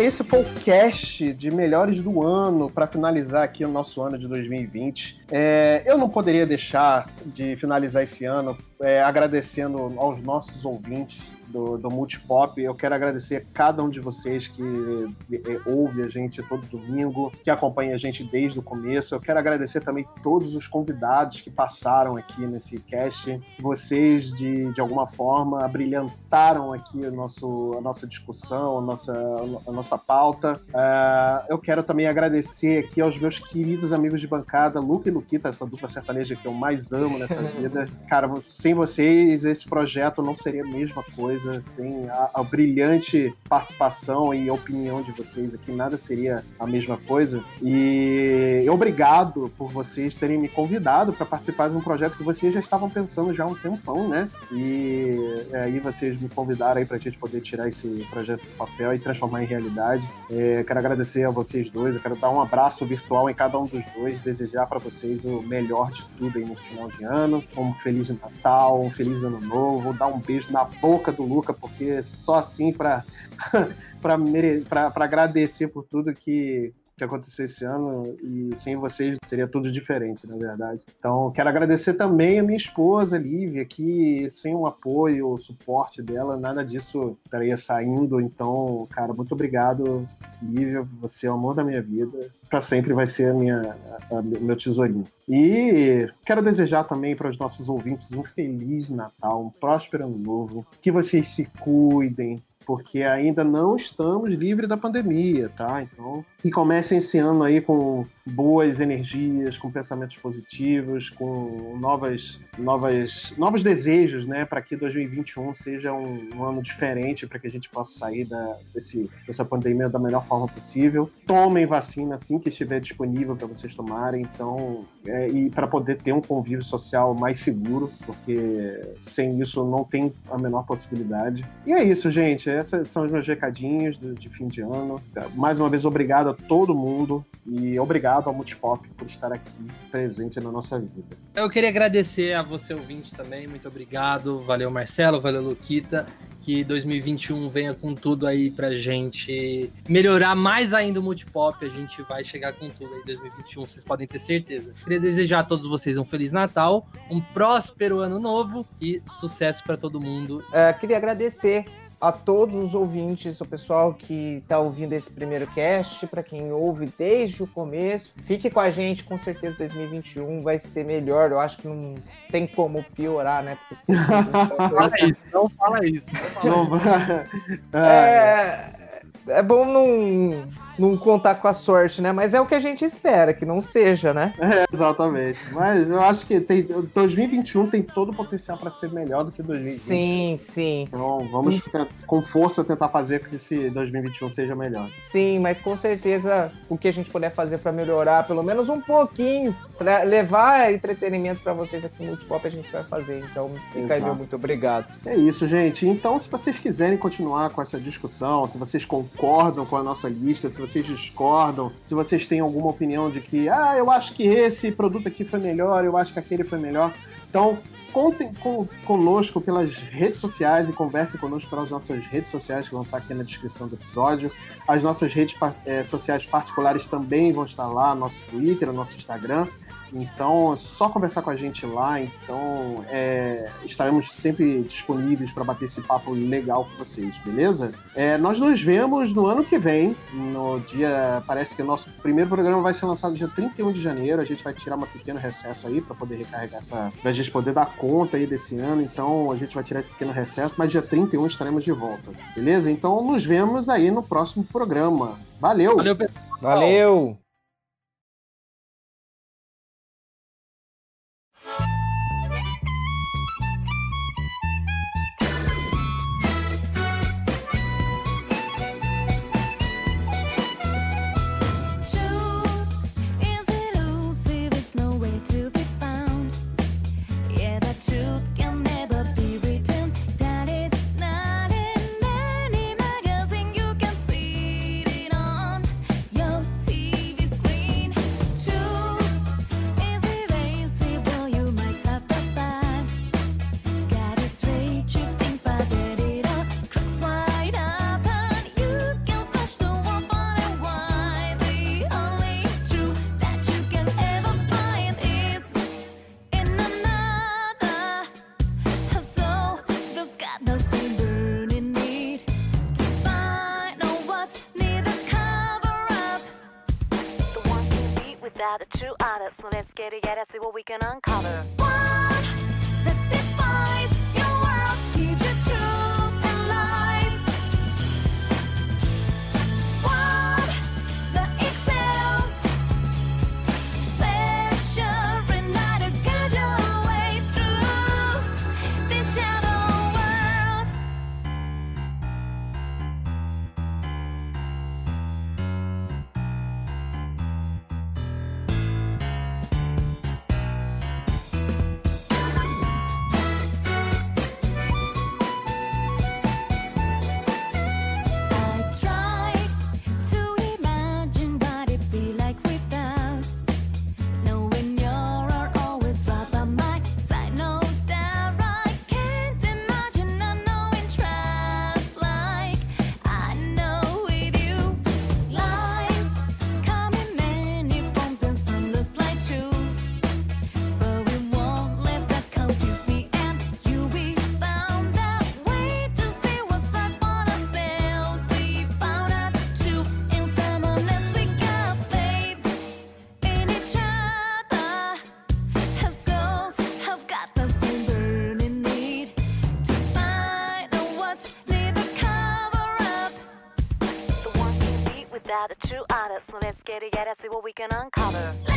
Esse foi o cast de melhores do ano para finalizar aqui o nosso ano de 2020. É, eu não poderia deixar de finalizar esse ano é, agradecendo aos nossos ouvintes do, do Multipop. Eu quero agradecer a cada um de vocês que é, ouve a gente todo domingo, que acompanha a gente desde o começo. Eu quero agradecer também todos os convidados que passaram aqui nesse cast. Vocês, de, de alguma forma, brilhantaram aqui o nosso, a nossa discussão, a nossa, a nossa pauta. Ah, eu quero também agradecer aqui aos meus queridos amigos de bancada, Luca e Luquita, essa dupla sertaneja que eu mais amo nessa vida. Cara, sem vocês, esse projeto não seria a mesma coisa. Sem a, a brilhante participação e opinião de vocês aqui, nada seria a mesma coisa. E obrigado por vocês terem me convidado para participar de um projeto que vocês já estavam pensando já há um tempão, né? E é, aí vocês me convidaram aí pra gente poder tirar esse projeto do papel e transformar em realidade. É, quero agradecer a vocês dois, eu quero dar um abraço virtual em cada um dos dois, desejar para vocês o melhor de tudo aí nesse final de ano, um feliz Natal, um feliz ano novo, dar um beijo na boca do Luca, porque só assim para agradecer por tudo que que aconteceu esse ano e sem vocês seria tudo diferente, na verdade. Então, quero agradecer também a minha esposa, Lívia, que sem o apoio, o suporte dela, nada disso estaria saindo. Então, cara, muito obrigado, Lívia, você é o amor da minha vida. Para sempre vai ser a minha, a, a, meu tesourinho. E quero desejar também para os nossos ouvintes um feliz Natal, um próspero ano novo, que vocês se cuidem, porque ainda não estamos livres da pandemia, tá? Então, e comecem esse ano aí com boas energias, com pensamentos positivos, com novas, novas, novos desejos, né, para que 2021 seja um, um ano diferente, para que a gente possa sair da, desse, dessa pandemia da melhor forma possível. Tomem vacina assim que estiver disponível para vocês tomarem, então, é, e para poder ter um convívio social mais seguro, porque sem isso não tem a menor possibilidade. E é isso, gente. Esses são os meus recadinhos de, de fim de ano. Mais uma vez, obrigado a todo mundo e obrigado ao Multipop por estar aqui presente na nossa vida. Eu queria agradecer a você, ouvinte, também. Muito obrigado. Valeu, Marcelo. Valeu, Luquita. Que 2021 venha com tudo aí pra gente melhorar mais ainda o Multipop. A gente vai chegar com tudo aí em 2021, vocês podem ter certeza. Queria desejar a todos vocês um Feliz Natal, um próspero ano novo e sucesso para todo mundo. É, queria agradecer a todos os ouvintes, o pessoal que está ouvindo esse primeiro cast, para quem ouve desde o começo. Fique com a gente, com certeza 2021 vai ser melhor. Eu acho que não tem como piorar, né? Porque não fala isso, não fala isso. Não fala isso. é, é bom não não contar com a sorte, né? Mas é o que a gente espera, que não seja, né? É, exatamente. Mas eu acho que tem, 2021 tem todo o potencial para ser melhor do que 2020. Sim, sim. Então vamos com força tentar fazer com que esse 2021 seja melhor. Sim, mas com certeza o que a gente puder fazer para melhorar, pelo menos um pouquinho, para levar entretenimento para vocês aqui no Multipop, a gente vai fazer. Então, fica aí, meu muito obrigado. É isso, gente. Então, se vocês quiserem continuar com essa discussão, se vocês concordam com a nossa lista, se vocês discordam, se vocês têm alguma opinião de que, ah, eu acho que esse produto aqui foi melhor, eu acho que aquele foi melhor. Então, contem com, conosco pelas redes sociais e conversem conosco pelas nossas redes sociais que vão estar aqui na descrição do episódio. As nossas redes é, sociais particulares também vão estar lá, nosso Twitter, nosso Instagram. Então, é só conversar com a gente lá. Então, é, estaremos sempre disponíveis para bater esse papo legal com vocês, beleza? É, nós nos vemos no ano que vem, no dia. Parece que o nosso primeiro programa vai ser lançado dia 31 de janeiro. A gente vai tirar uma pequeno recesso aí para poder recarregar essa. pra gente poder dar conta aí desse ano. Então, a gente vai tirar esse pequeno recesso, mas dia 31 estaremos de volta, beleza? Então, nos vemos aí no próximo programa. Valeu! Valeu, pessoal! Valeu! get us yeah, that's what we can uncover. So let's get it, yeah, See what we can uncover.